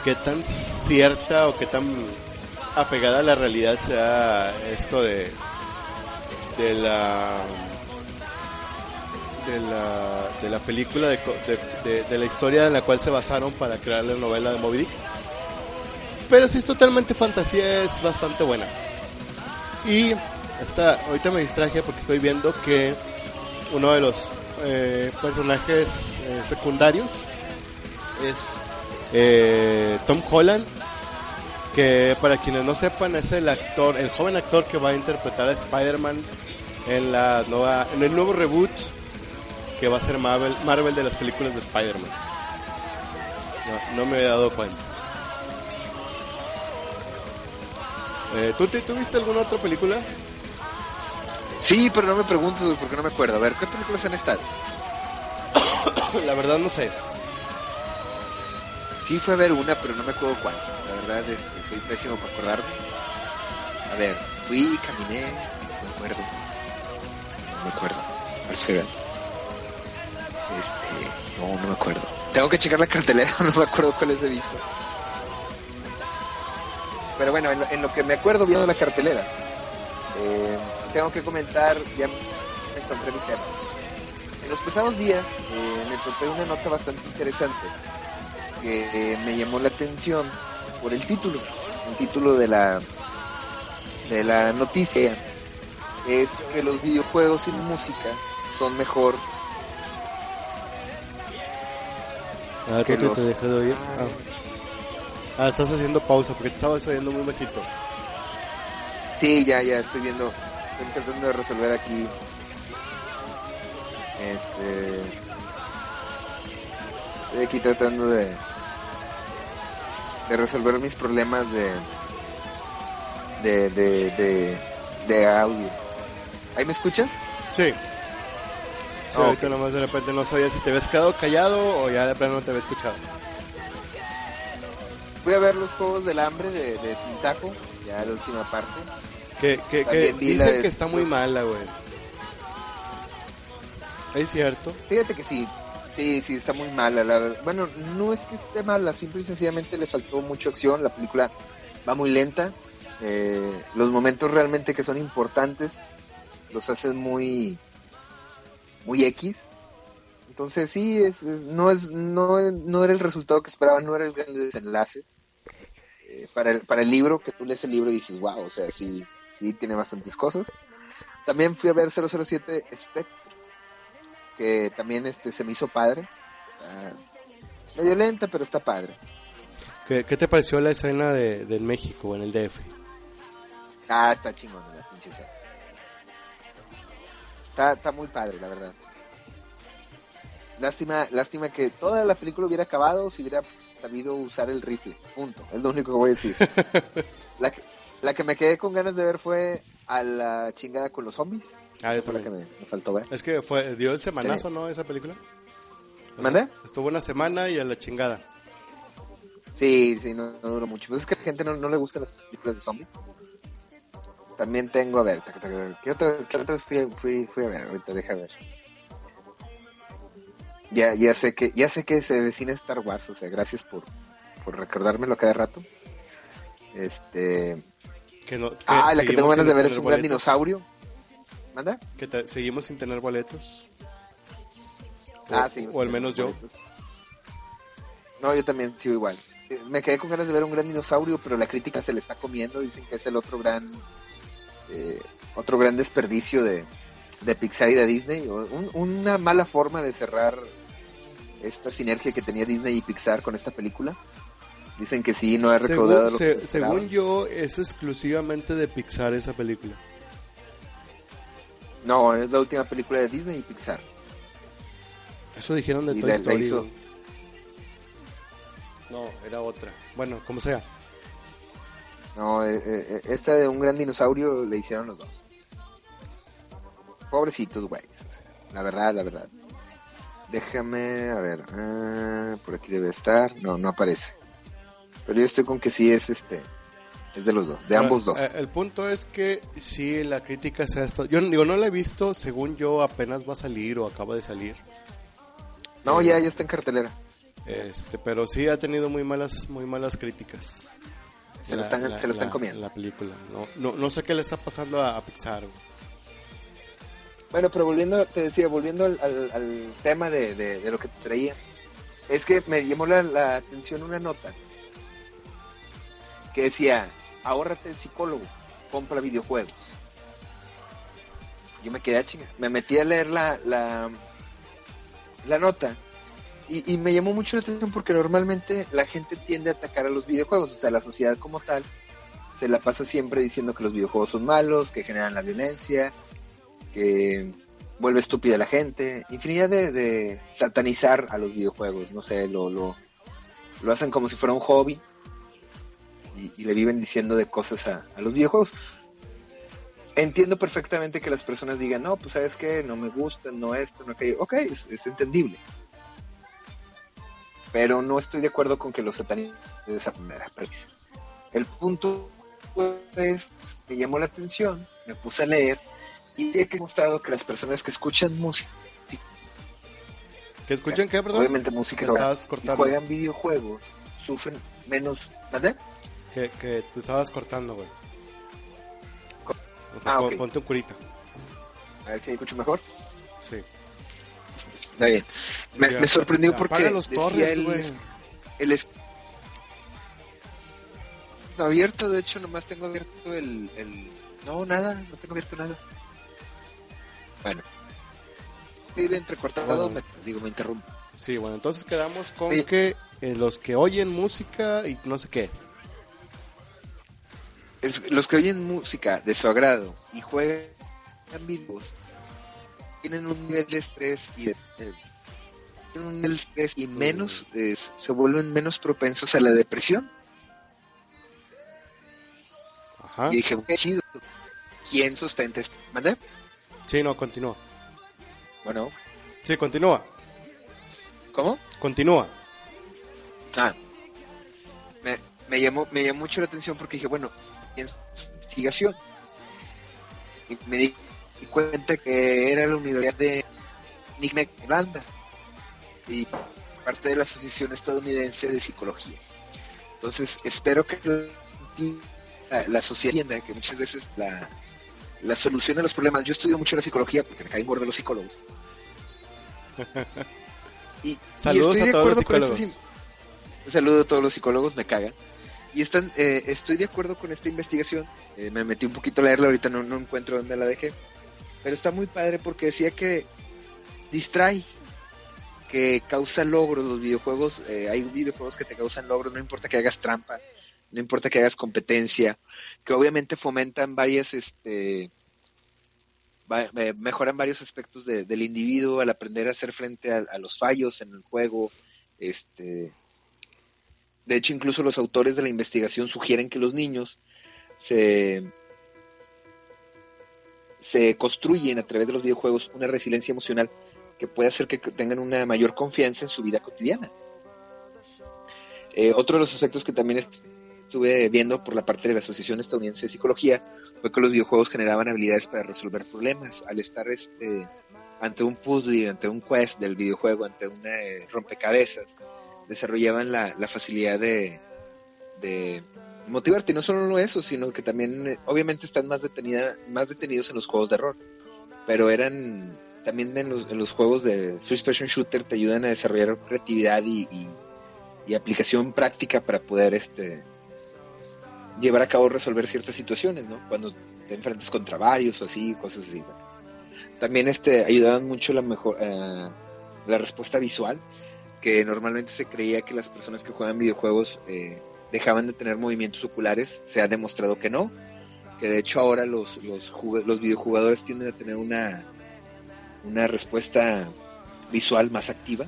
qué tan cierta o qué tan apegada a la realidad sea esto de de la de la, de la película de, de, de, la historia en la cual se basaron para crear la novela de Moby Dick pero si es totalmente fantasía es bastante buena y hasta ahorita me distraje porque estoy viendo que uno de los eh, personajes eh, secundarios es eh, Tom Holland, que para quienes no sepan es el actor, el joven actor que va a interpretar a Spider-Man en la nueva, en el nuevo reboot que va a ser Marvel, Marvel de las películas de Spider-Man. No, no, me he dado cuenta. Eh, ¿tú, ¿Tú viste alguna otra película? Sí, pero no me preguntes porque no me acuerdo. A ver, ¿qué películas han estado? la verdad no sé. Sí fue a ver una, pero no me acuerdo cuál. La verdad, este, soy pésimo para acordarme. A ver, fui, caminé, no me acuerdo. No me acuerdo. Alfredo. Este, no, no me acuerdo. Tengo que checar la cartelera, no me acuerdo cuáles he visto. Pero bueno, en lo, en lo que me acuerdo viendo la cartelera, eh, tengo que comentar, ya me encontré mi tema. En los pasados días eh, me topé una nota bastante interesante que eh, me llamó la atención por el título. El título de la de la noticia es que los videojuegos la música son mejor Ah, que los... te dejé de oír. Ah. Ah. estás haciendo pausa porque te estabas oyendo muy bajito. Sí, ya, ya, estoy viendo. Estoy tratando de resolver aquí. Este. Estoy aquí tratando de. de resolver mis problemas de. de. de. de, de audio. ¿Ahí me escuchas? Sí. Sí, oh, ahorita okay. nomás de repente no sabía si te habías quedado callado o ya de plano no te había escuchado. Fui a ver los Juegos del Hambre de, de Sintaco, ya la última parte. Que, que, que dicen que está muy mala, güey. ¿Es cierto? Fíjate que sí, sí, sí, está muy mala. La, bueno, no es que esté mala, simple y sencillamente le faltó mucha acción. La película va muy lenta. Eh, los momentos realmente que son importantes los hacen muy muy X. Entonces sí, es, no es no, no era el resultado que esperaban, no era el gran desenlace. Eh, para, el, para el libro, que tú lees el libro y dices, wow, o sea, sí, sí tiene bastantes cosas. También fui a ver 007 Spectre, que también este se me hizo padre. Uh, medio lenta, pero está padre. ¿Qué, ¿Qué, te pareció la escena de, del México en el DF? Ah, está chingón la pinche escena. Está, está muy padre, la verdad. Lástima, lástima que toda la película hubiera acabado si hubiera sabido usar el rifle. Punto. Es lo único que voy a decir. la, que, la que me quedé con ganas de ver fue a la chingada con los zombies. Ah, yo la que también. me, me faltó ver. Es que fue, dio el semanazo, ¿no? Esa película. ¿Mande? Estuvo una semana y a la chingada. Sí, sí, no, no duró mucho. Pues es que a la gente no, no le gustan las películas de zombies. También tengo, a ver, ¿qué otras, qué otras fui, fui, fui a ver? Ahorita deja ver. Ya, ya sé que, ya sé que se vecina Star Wars, o sea, gracias por, por recordármelo cada rato. Este, Que no, que ah, la que tengo ganas de ver es un gran dinosaurio. ¿Manda? Que te- seguimos sin tener boletos. O, Ah, sí. o al menos yo. No, yo también sigo igual. Eh, Me quedé con ganas de ver un gran dinosaurio, pero la crítica se le está comiendo. Dicen que es el otro gran, eh, otro gran desperdicio de, de Pixar y de Disney. un- una mala forma de cerrar esta sinergia que tenía Disney y Pixar con esta película. Dicen que sí, no ha recaudado Según, lo que se según yo, es exclusivamente de Pixar esa película. No, es la última película de Disney y Pixar. Eso dijeron de Y Toy la- hizo-. No, era otra. Bueno, como sea. No, eh, eh, eh, esta de un gran dinosaurio le hicieron los dos. Pobrecitos, güey. La verdad, la verdad. Déjame, a ver. ah, por aquí debe estar. No, no aparece. Pero yo estoy con que sí es este. Es de los dos, de Ahora, ambos dos. eh, El punto es que sí, la crítica se ha estado... Yo digo, no la he visto, según yo apenas va a salir o acaba de salir. No, ya, ya está en cartelera. Este, pero sí ha tenido muy malas, muy malas críticas. Se lo están- se lo están comiendo. La película. No, no, no sé qué le está pasando a, a Pixar. güey. Bueno, pero volviendo, te decía, volviendo al, al- al tema de, de- lo que te traía, es que me llamó la, atención una nota que decía, ahórrate el psicólogo, compra videojuegos. Yo me quedé a chinga, me metí a leer la, la, la nota y, y me llamó mucho la atención porque normalmente la gente tiende a atacar a los videojuegos, o sea, la sociedad como tal se la pasa siempre diciendo que los videojuegos son malos, que generan la violencia, que vuelve estúpida a la gente, infinidad de, satanizar a los videojuegos, no sé, lo, lo, lo hacen como si fuera un hobby y, le viven diciendo de cosas a, los videojuegos. Entiendo perfectamente que las personas digan, no, pues sabes que no me gusta, no esto, no aquello. Ok, es, entendible. Pero no estoy de acuerdo con que los satanicen de esa manera. El punto es, me llamó la atención, me puse a leer y he demostrado que las personas que escuchan música, ¿Que escuchan qué, perdón? obviamente música estabas y cortando. juegan videojuegos, sufren menos, ¿vale? Que, que te estabas cortando, güey. O sea, Ah. Ponte un curita. A ver si escucho mejor. Sí. Está bien. Me, Ya, me sorprendió apaga porque los torrents, el, el es- abierto, de hecho, nomás tengo abierto el, el... No, nada, no tengo abierto nada. Bueno. Sí, entrecortado, Bueno. me, digo, me interrumpo. Sí, bueno, entonces quedamos con Sí. que eh, los que oyen música y no sé qué. Es- los que oyen música de su agrado y juegan videos tienen un nivel de estrés y de- tienen un nivel de estrés y menos eh, se vuelven menos propensos a la depresión. Ajá. Y dije, qué chido. ¿Quién sustenta? ¿Mande? Sí, no, continúa. Bueno, Sí, continúa. ¿cómo? Continúa. Ah, me, me llamó me llamó mucho la atención porque dije, bueno, investigación. Y me di cuenta que era la Universidad de Nigmek, Holanda, y parte de la Asociación Estadounidense de Psicología. Entonces, espero que la, la sociedad entienda que muchas veces la, la solución a los problemas, yo estudio mucho la psicología porque me caen gordos los psicólogos. Y, y Saludos estoy a de todos los acuerdo con psicólogos. un saludo a todos los psicólogos, me cagan. Y están, eh, estoy de acuerdo con esta investigación. Eh, me metí un poquito a leerla, ahorita no, no encuentro dónde la dejé. Pero está muy padre porque decía que distrae, que causa logros los videojuegos. eh, hay videojuegos que te causan logros, no importa que hagas trampa, no importa que hagas competencia, que obviamente fomentan varias, este, eh, mejoran varios aspectos de- del individuo al aprender a hacer frente a, a los fallos en el juego, este, de hecho, incluso los autores de la investigación sugieren que los niños se se construyen a través de los videojuegos una resiliencia emocional que puede hacer que tengan una mayor confianza en su vida cotidiana. Eh, otro de los aspectos que también estuve viendo por la parte de la Asociación Estadounidense de Psicología fue que los videojuegos generaban habilidades para resolver problemas. Al estar este, ante un puzzle, ante un quest del videojuego, ante un eh, rompecabezas, desarrollaban la, facilidad de, motivarte. Y no solo eso, sino que también, eh, obviamente, están más, detenida, más detenidos en los juegos de rol. Pero eran también en los, juegos de First Person Shooter te ayudan a desarrollar creatividad y, y, aplicación práctica para poder este llevar a cabo resolver ciertas situaciones, ¿no? Cuando te enfrentas contra varios o así, cosas así. También este ayudaban mucho la mejor eh, la respuesta visual, que normalmente se creía que las personas que juegan videojuegos eh, dejaban de tener movimientos oculares, se ha demostrado que no, que de hecho ahora los, los, los videojugadores tienden a tener una, una respuesta visual más activa,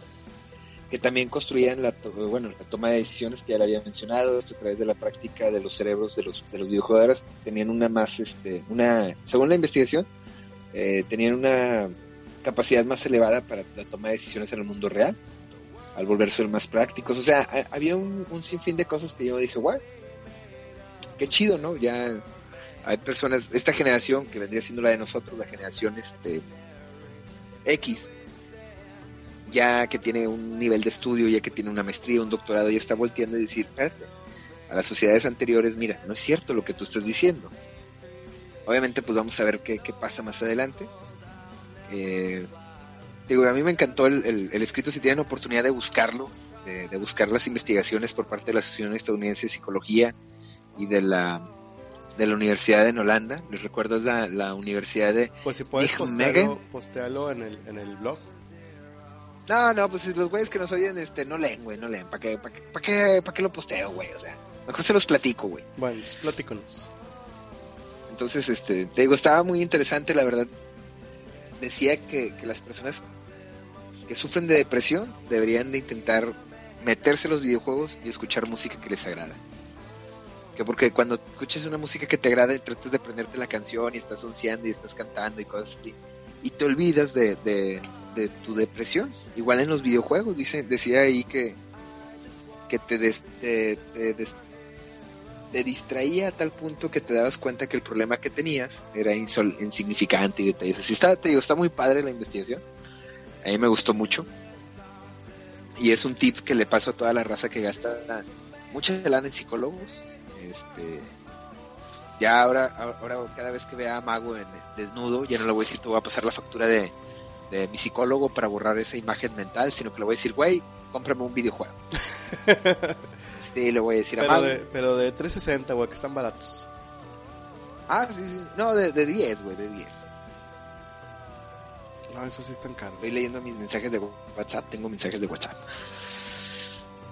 que también construían la, bueno, la toma de decisiones que ya le había mencionado, a través de la práctica de los cerebros de los, de los videojugadores, tenían una más, este, una, según la investigación, eh, tenían una capacidad más elevada para la toma de decisiones en el mundo real al volverse más prácticos. O sea, había un, sinfín de cosas que yo dije, wow, qué chido, ¿no? Ya hay personas, esta generación que vendría siendo la de nosotros, la generación este X, ya que tiene un nivel de estudio, ya que tiene una maestría, un doctorado, ya está volteando y decir, a las sociedades anteriores, mira, no es cierto lo que tú estás diciendo. Obviamente, pues vamos a ver qué, qué pasa más adelante. Eh, digo, a mí me encantó el, escrito, si tienen oportunidad de buscarlo, de, buscar las investigaciones por parte de la Asociación Estadounidense de Psicología y de la de la Universidad en Holanda, les recuerdo la, Universidad de Pues si puedes postearlo, postearlo, en, el, en el blog. No, no, pues los güeyes que nos oyen este, no leen, güey, no leen. ¿Para qué, para qué, para qué, lo posteo, güey? O sea, mejor se los platico, güey. Bueno, pues platícanos. Entonces, este, te digo, estaba muy interesante, la verdad. Decía que, que las personas que sufren de depresión deberían de intentar meterse en los videojuegos y escuchar música que les agrada. Que porque cuando escuches una música que te agrada, tratas de aprenderte la canción y estás onceando y estás cantando y cosas así. Y te olvidas de, de, tu depresión. Igual en los videojuegos, dice, decía ahí que, que te, te, te, distraía a tal punto que te dabas cuenta que el problema que tenías era insignificante y detalles. Así está, te digo, está muy padre la investigación a mí me gustó mucho. Y es un tip que le paso a toda la raza que gasta mucha lana en psicólogos. Este, ya ahora, ahora cada vez que vea a Mago en desnudo, ya no le voy a decir, te voy a pasar la factura de, de mi psicólogo para borrar esa imagen mental, sino que le voy a decir, güey, cómprame un videojuego. sí, le voy a decir pero a. De, pero de 360, güey, que están baratos. Ah, sí, sí. No, de, de 10, güey, de 10. No, eso sí tan caro. Estoy leyendo mis mensajes de WhatsApp, tengo mensajes de WhatsApp.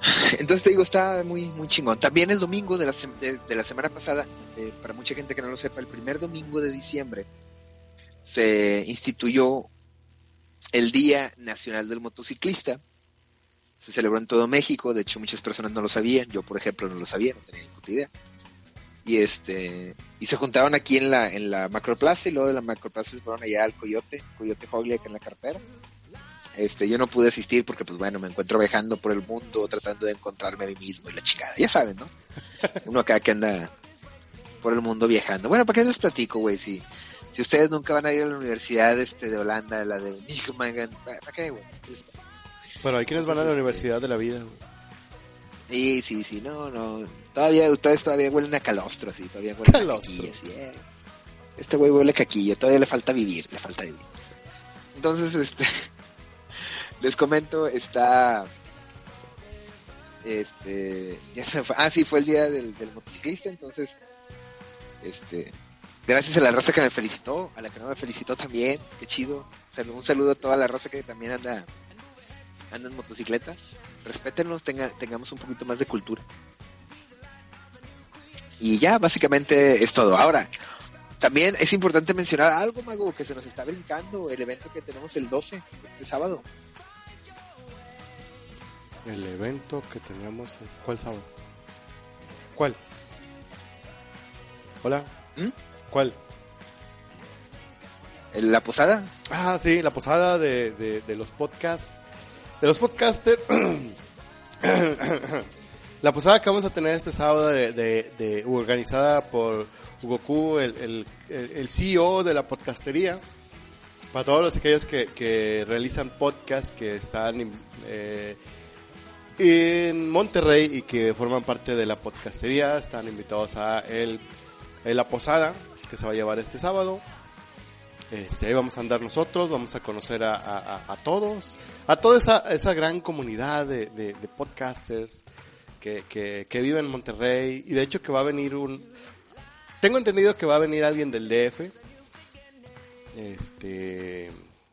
Entonces te digo, está muy muy chingón. También el domingo de la, de, la semana pasada, eh, para mucha gente que no lo sepa, el primer domingo de diciembre se instituyó el Día Nacional del Motociclista. Se celebró en todo México, de hecho muchas personas no lo sabían, yo por ejemplo no lo sabía, no tenía ni puta idea y este y se juntaron aquí en la en la macroplaza y luego de la macroplaza se fueron allá al Coyote, Coyote Hogli en la cartera. Este, yo no pude asistir porque pues bueno, me encuentro viajando por el mundo tratando de encontrarme a mí mismo y la chicada, ya saben, ¿no? Uno acá que anda por el mundo viajando. Bueno, ¿para qué les platico, güey? Si, si ustedes nunca van a ir a la universidad este de Holanda, la de Nijmegen, ¿para qué, güey? Bueno, hay quienes van a la universidad de la vida, Sí, sí, sí, no, no. Todavía, ustedes todavía huelen a calostro, sí, todavía huelen calostro. a caquilla, sí, eh. Este güey huele a caquilla, todavía le falta vivir, le falta vivir. Entonces, este, les comento, está, este, ya se fue, ah, sí, fue el día del, del motociclista, entonces, este, gracias a la raza que me felicitó, a la que no me felicitó también, qué chido. Un saludo a toda la raza que también anda, anda en motocicletas respétenos, tenga, tengamos un poquito más de cultura. Y ya, básicamente es todo. Ahora, también es importante mencionar algo, Mago, que se nos está brincando, el evento que tenemos el 12, este sábado. El evento que tenemos ¿Cuál sábado? ¿Cuál? Hola. ¿Mm? ¿Cuál? ¿La posada? Ah, sí, la posada de, de, de los podcasts. De los podcasters. la posada que vamos a tener este sábado de, de, organizada por Goku, el, el, el, CEO de la podcastería. Para todos los aquellos que, que realizan podcasts que están eh, en Monterrey y que forman parte de la podcastería, están invitados a el, la posada que se va a llevar este sábado. Este, ahí vamos a andar nosotros, vamos a conocer a, a, a todos, a toda esa, esa gran comunidad de, de, de podcasters que, que, que, vive en Monterrey. Y de hecho que va a venir un... Tengo entendido que va a venir alguien del DF. Este...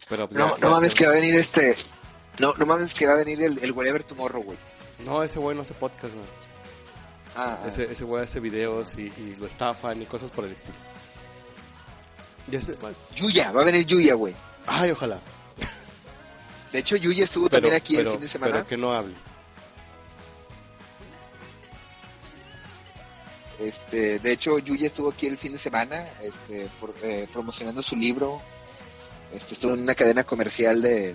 Pero no, no mames que va a venir este... No, no mames que va a venir el, el Whatever Tomorrow, güey. No, ese güey no hace podcast, güey. Ah, ese, ese güey hace videos y, y, lo estafan y cosas por el estilo. Y ese, pues... Yuya, va a venir Yuya, güey. Ay, ojalá. De hecho, Yuya estuvo pero, también aquí pero, el fin de semana. Pero que no hable. Este, de hecho, Yuya estuvo aquí el fin de semana este, por, eh, promocionando su libro. Este, estuvo en una cadena comercial de,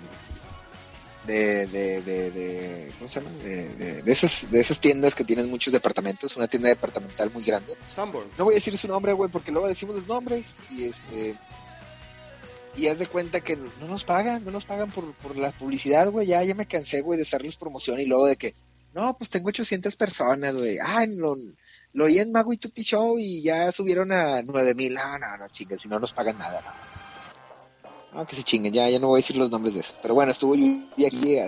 de, de, de, de ¿cómo se llama? De, de, de, esas, de esas tiendas que tienen muchos departamentos, una tienda departamental muy grande. Sanborn. No voy a decir su nombre, güey, porque luego decimos los nombres y este y haz de cuenta que no nos pagan, no nos pagan por, por la publicidad, güey, ya, ya me cansé, güey, de hacerles promoción y luego de que, no, pues tengo 800 personas, güey, ah, lo, lo oí en Mago y Tutti Show y ya subieron a 9000, no, no, no, chinguen, si no nos pagan nada, no. No, que se chinguen, ya, ya no voy a decir los nombres de eso. Pero bueno, estuvo yo aquí,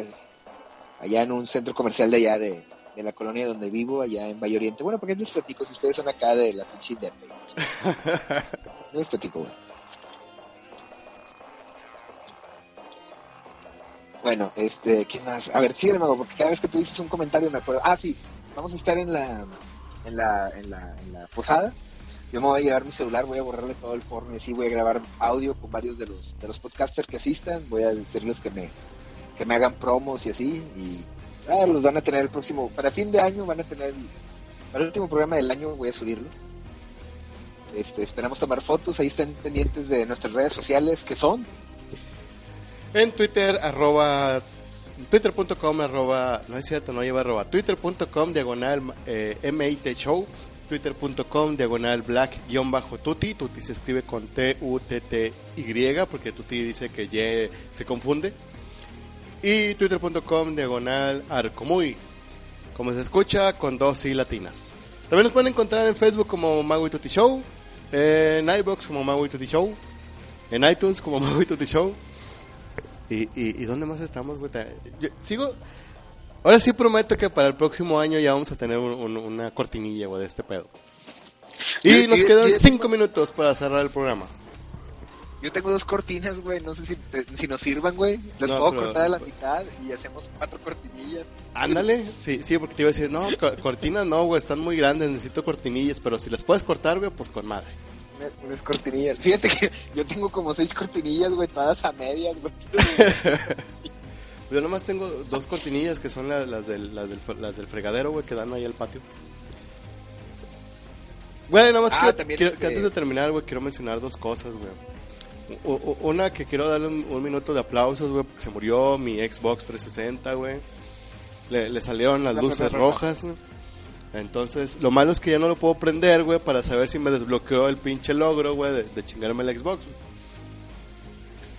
allá en un centro comercial de allá de, de la colonia donde vivo, allá en Valle Oriente. Bueno, porque les platico, si ustedes son acá de la pinche Denver. No les platico, güey. Bueno, este, ¿qué más? A ver, sígueme, Mago, porque cada vez que tú dices un comentario me acuerdo. Ah, sí, vamos a estar en la, en la, en la, en la posada. Yo me voy a llevar mi celular, voy a borrarle todo el porno y así voy a grabar audio con varios de los, de los podcasters que asistan. Voy a decirles que me, que me hagan promos y así. Y ah, los van a tener el próximo, para fin de año van a tener, para el último programa del año voy a subirlo. Este, esperamos tomar fotos, ahí estén pendientes de nuestras redes sociales que son en Twitter, arroba, twitter.com, arroba, no es cierto, no lleva arroba, twitter.com, diagonal, eh, MIT Show, twitter.com, diagonal, black, guion bajo, tuti, se escribe con T-U-T-T-Y, porque tuti dice que Y se confunde, y twitter.com, diagonal, arcomuy, como se escucha, con dos I latinas. También nos pueden encontrar en Facebook como Mago y Tuti Show, en iBox como Mago y Tuti Show, en iTunes como Mago y Tuti Show, ¿Y, y, y dónde más estamos, güey? Sigo. Ahora sí prometo que para el próximo año ya vamos a tener un, un, una cortinilla, güey, de este pedo. Y nos quedan cinco minutos para cerrar el programa. Yo tengo dos cortinas, güey. No sé si, si nos sirvan, güey. Las no, puedo pero... cortar a la mitad y hacemos cuatro cortinillas. Ándale, sí, sí, porque te iba a decir, no, cortinas no, güey, están muy grandes, necesito cortinillas, pero si las puedes cortar, güey, pues con madre unas cortinillas. Fíjate que yo tengo como seis cortinillas, güey, todas a medias, güey. yo nomás tengo dos cortinillas que son las, las, del, las, del, las del fregadero, güey, que dan ahí al patio. Güey, nomás ah, quiero, quiero este... que antes de terminar, güey, quiero mencionar dos cosas, güey. Una que quiero darle un, un minuto de aplausos, güey, porque se murió mi Xbox 360, güey. Le, le salieron las la luces rojas, güey. Entonces, lo malo es que ya no lo puedo prender, güey, para saber si me desbloqueó el pinche logro, güey, de, de, chingarme el Xbox.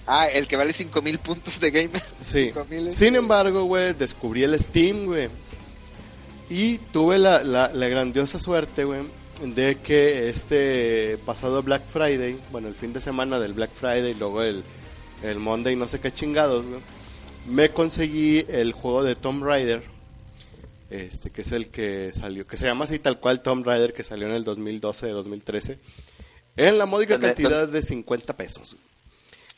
Ah, el que vale 5000 puntos de gamer. Sí. Sin embargo, güey, descubrí el Steam, güey. Y tuve la, la, la grandiosa suerte, güey, de que este pasado Black Friday, bueno, el fin de semana del Black Friday, luego el, el Monday, no sé qué chingados, güey, me conseguí el juego de Tomb Raider este que es el que salió, que se llama así tal cual Tomb Raider, que salió en el 2012-2013, en la módica cantidad de 50 pesos.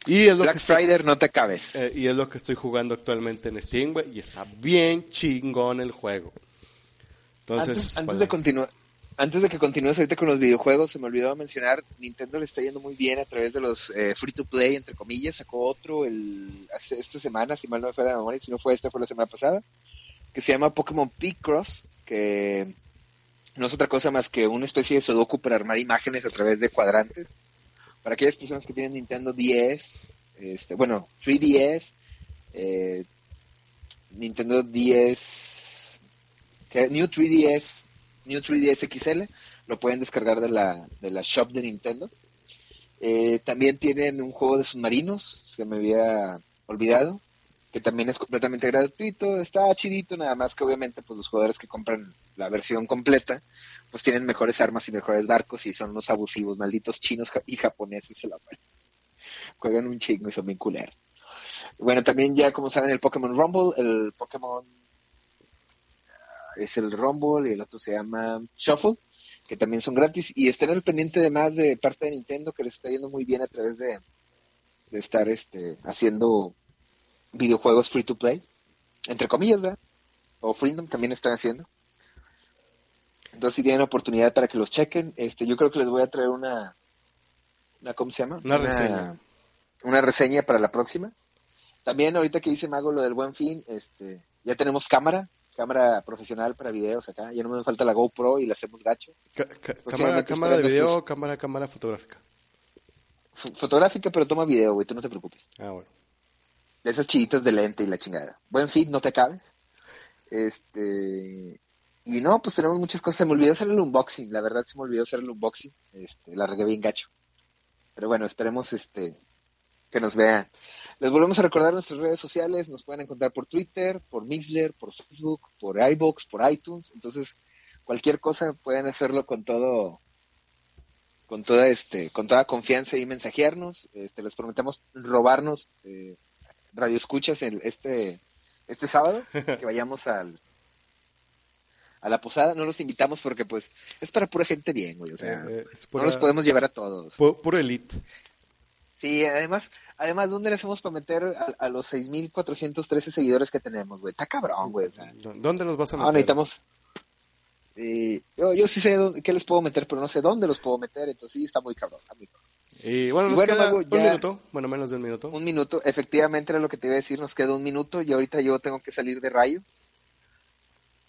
Y es lo Black que estoy, Friday no te cabes. Eh, y es lo que estoy jugando actualmente en Steam, güey, y está bien chingón el juego. Entonces, antes, antes de continuar, antes de que continúes ahorita con los videojuegos, se me olvidó mencionar, Nintendo le está yendo muy bien a través de los eh, free to play, entre comillas, sacó otro el hace esta semana, si mal no me fue la memoria, si no fue esta, fue la semana pasada, que se llama Pokémon Picross, que no es otra cosa más que una especie de sudoku para armar imágenes a través de cuadrantes. Para aquellas personas que tienen Nintendo 10, este, bueno, 3DS, eh, Nintendo 10, que, New 3DS, New 3DS XL, lo pueden descargar de la, de la shop de Nintendo. Eh, también tienen un juego de submarinos, se me había olvidado, que también es completamente gratuito, está chidito, nada más que obviamente pues los jugadores que compran la versión completa, pues tienen mejores armas y mejores barcos y son unos abusivos, malditos chinos y japoneses se la Juegan un chingo y son bien culeros. Bueno, también ya como saben el Pokémon Rumble, el Pokémon ah, es el Rumble y el otro se llama Shuffle, que también son gratis y estén al pendiente de más de parte de Nintendo que les está yendo muy bien a través de, de estar este haciendo videojuegos free to play, entre comillas, ¿verdad? O Freedom también están haciendo. Entonces, si tienen oportunidad para que los chequen, este, yo creo que les voy a traer una, una ¿cómo se llama? Una, reseña. Una reseña para la próxima. También ahorita que dice Mago lo del buen fin, este, ya tenemos cámara, cámara profesional para videos acá. Ya no me falta la GoPro y la hacemos gacho. cámara, cámara de video, cámara, cámara fotográfica. fotográfica, pero toma video, güey, tú no te preocupes. Ah, bueno. De esas chiditas de lente y la chingada. Buen fin, no te acabes. Este. Y no, pues tenemos muchas cosas. Se me olvidó hacer el unboxing. La verdad se me olvidó hacer el unboxing. Este, la regué bien gacho. Pero bueno, esperemos este que nos vean. Les volvemos a recordar nuestras redes sociales. Nos pueden encontrar por Twitter, por Mixler, por Facebook, por iBox, por iTunes. Entonces, cualquier cosa pueden hacerlo con todo con toda este con toda confianza y mensajearnos este les prometemos robarnos eh, radio escuchas el, este, este sábado, que vayamos al, a la posada, no los invitamos porque pues es para pura gente bien, güey, o sea, eh, eh, no los podemos llevar a todos. puro elite. Sí, además, además, ¿dónde les hemos para meter a, a los 6.413 seguidores que tenemos, güey? Está cabrón, güey. ¿Dónde los vas a meter? No, necesitamos... yo, yo sí sé dónde, qué les puedo meter, pero no sé dónde los puedo meter, entonces sí está muy cabrón. Está muy cabrón. Y bueno, nos queda un minuto, bueno, menos de un minuto. Un minuto, efectivamente era lo que te iba a decir, nos queda un minuto y ahorita yo tengo que salir de rayo.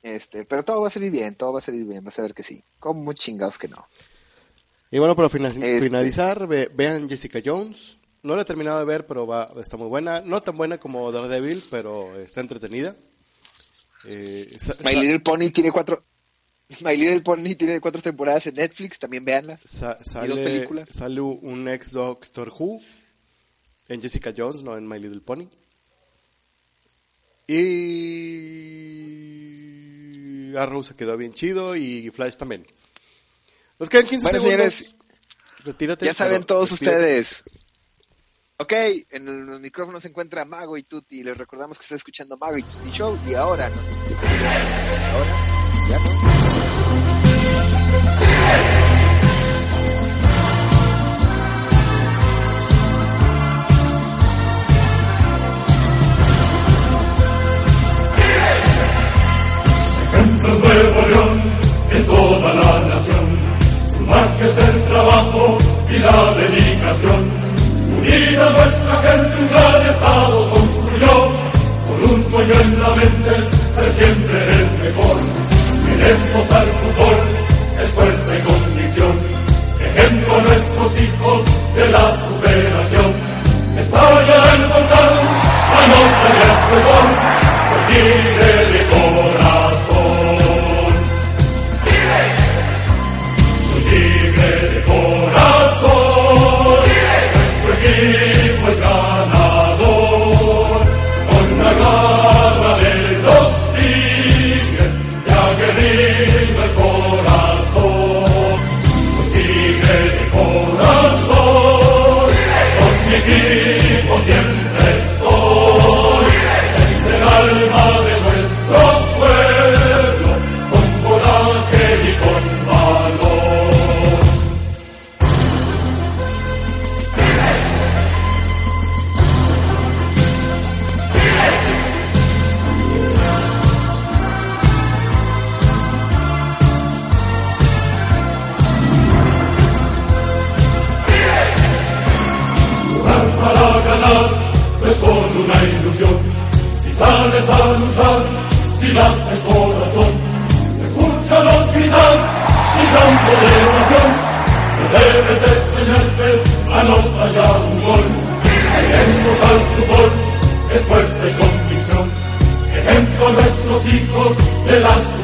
Este, pero todo va a salir bien, todo va a salir bien, vas a ver que sí. Como chingados que no. Y bueno, para este finalizar, vean Jessica Jones. No la he terminado de ver, pero va, está muy buena. No tan buena como Daredevil, pero está entretenida. Eh, My Little Pony tiene cuatro, My Little Pony tiene cuatro temporadas en Netflix, también veanla. sale, sale un ex Doctor Who en Jessica Jones, no en My Little Pony. Y Arrow se quedó bien chido y Flash también. Nos quedan 15 segundos. Señores, Retírate, ya saben todos ustedes. Ok, en los micrófonos se encuentra Mago y Tuti. Les recordamos que está escuchando Mago y Tuti Show. Y ahora, ahora, ya no. Nuevo León, en toda la nación, su magia es el trabajo y la dedicación. Unida nuestra gente un gran estado construyó, con un sueño en la mente, ser siempre el mejor. Queremos al fútbol, es fuerza y condición, ejemplo a nuestros hijos de la superación. Estalla el volcán, anota el gol, se de debes de tenerte anota ya un gol. Queremos al fútbol, es fuerza y convicción. Ejemplo a nuestros hijos de las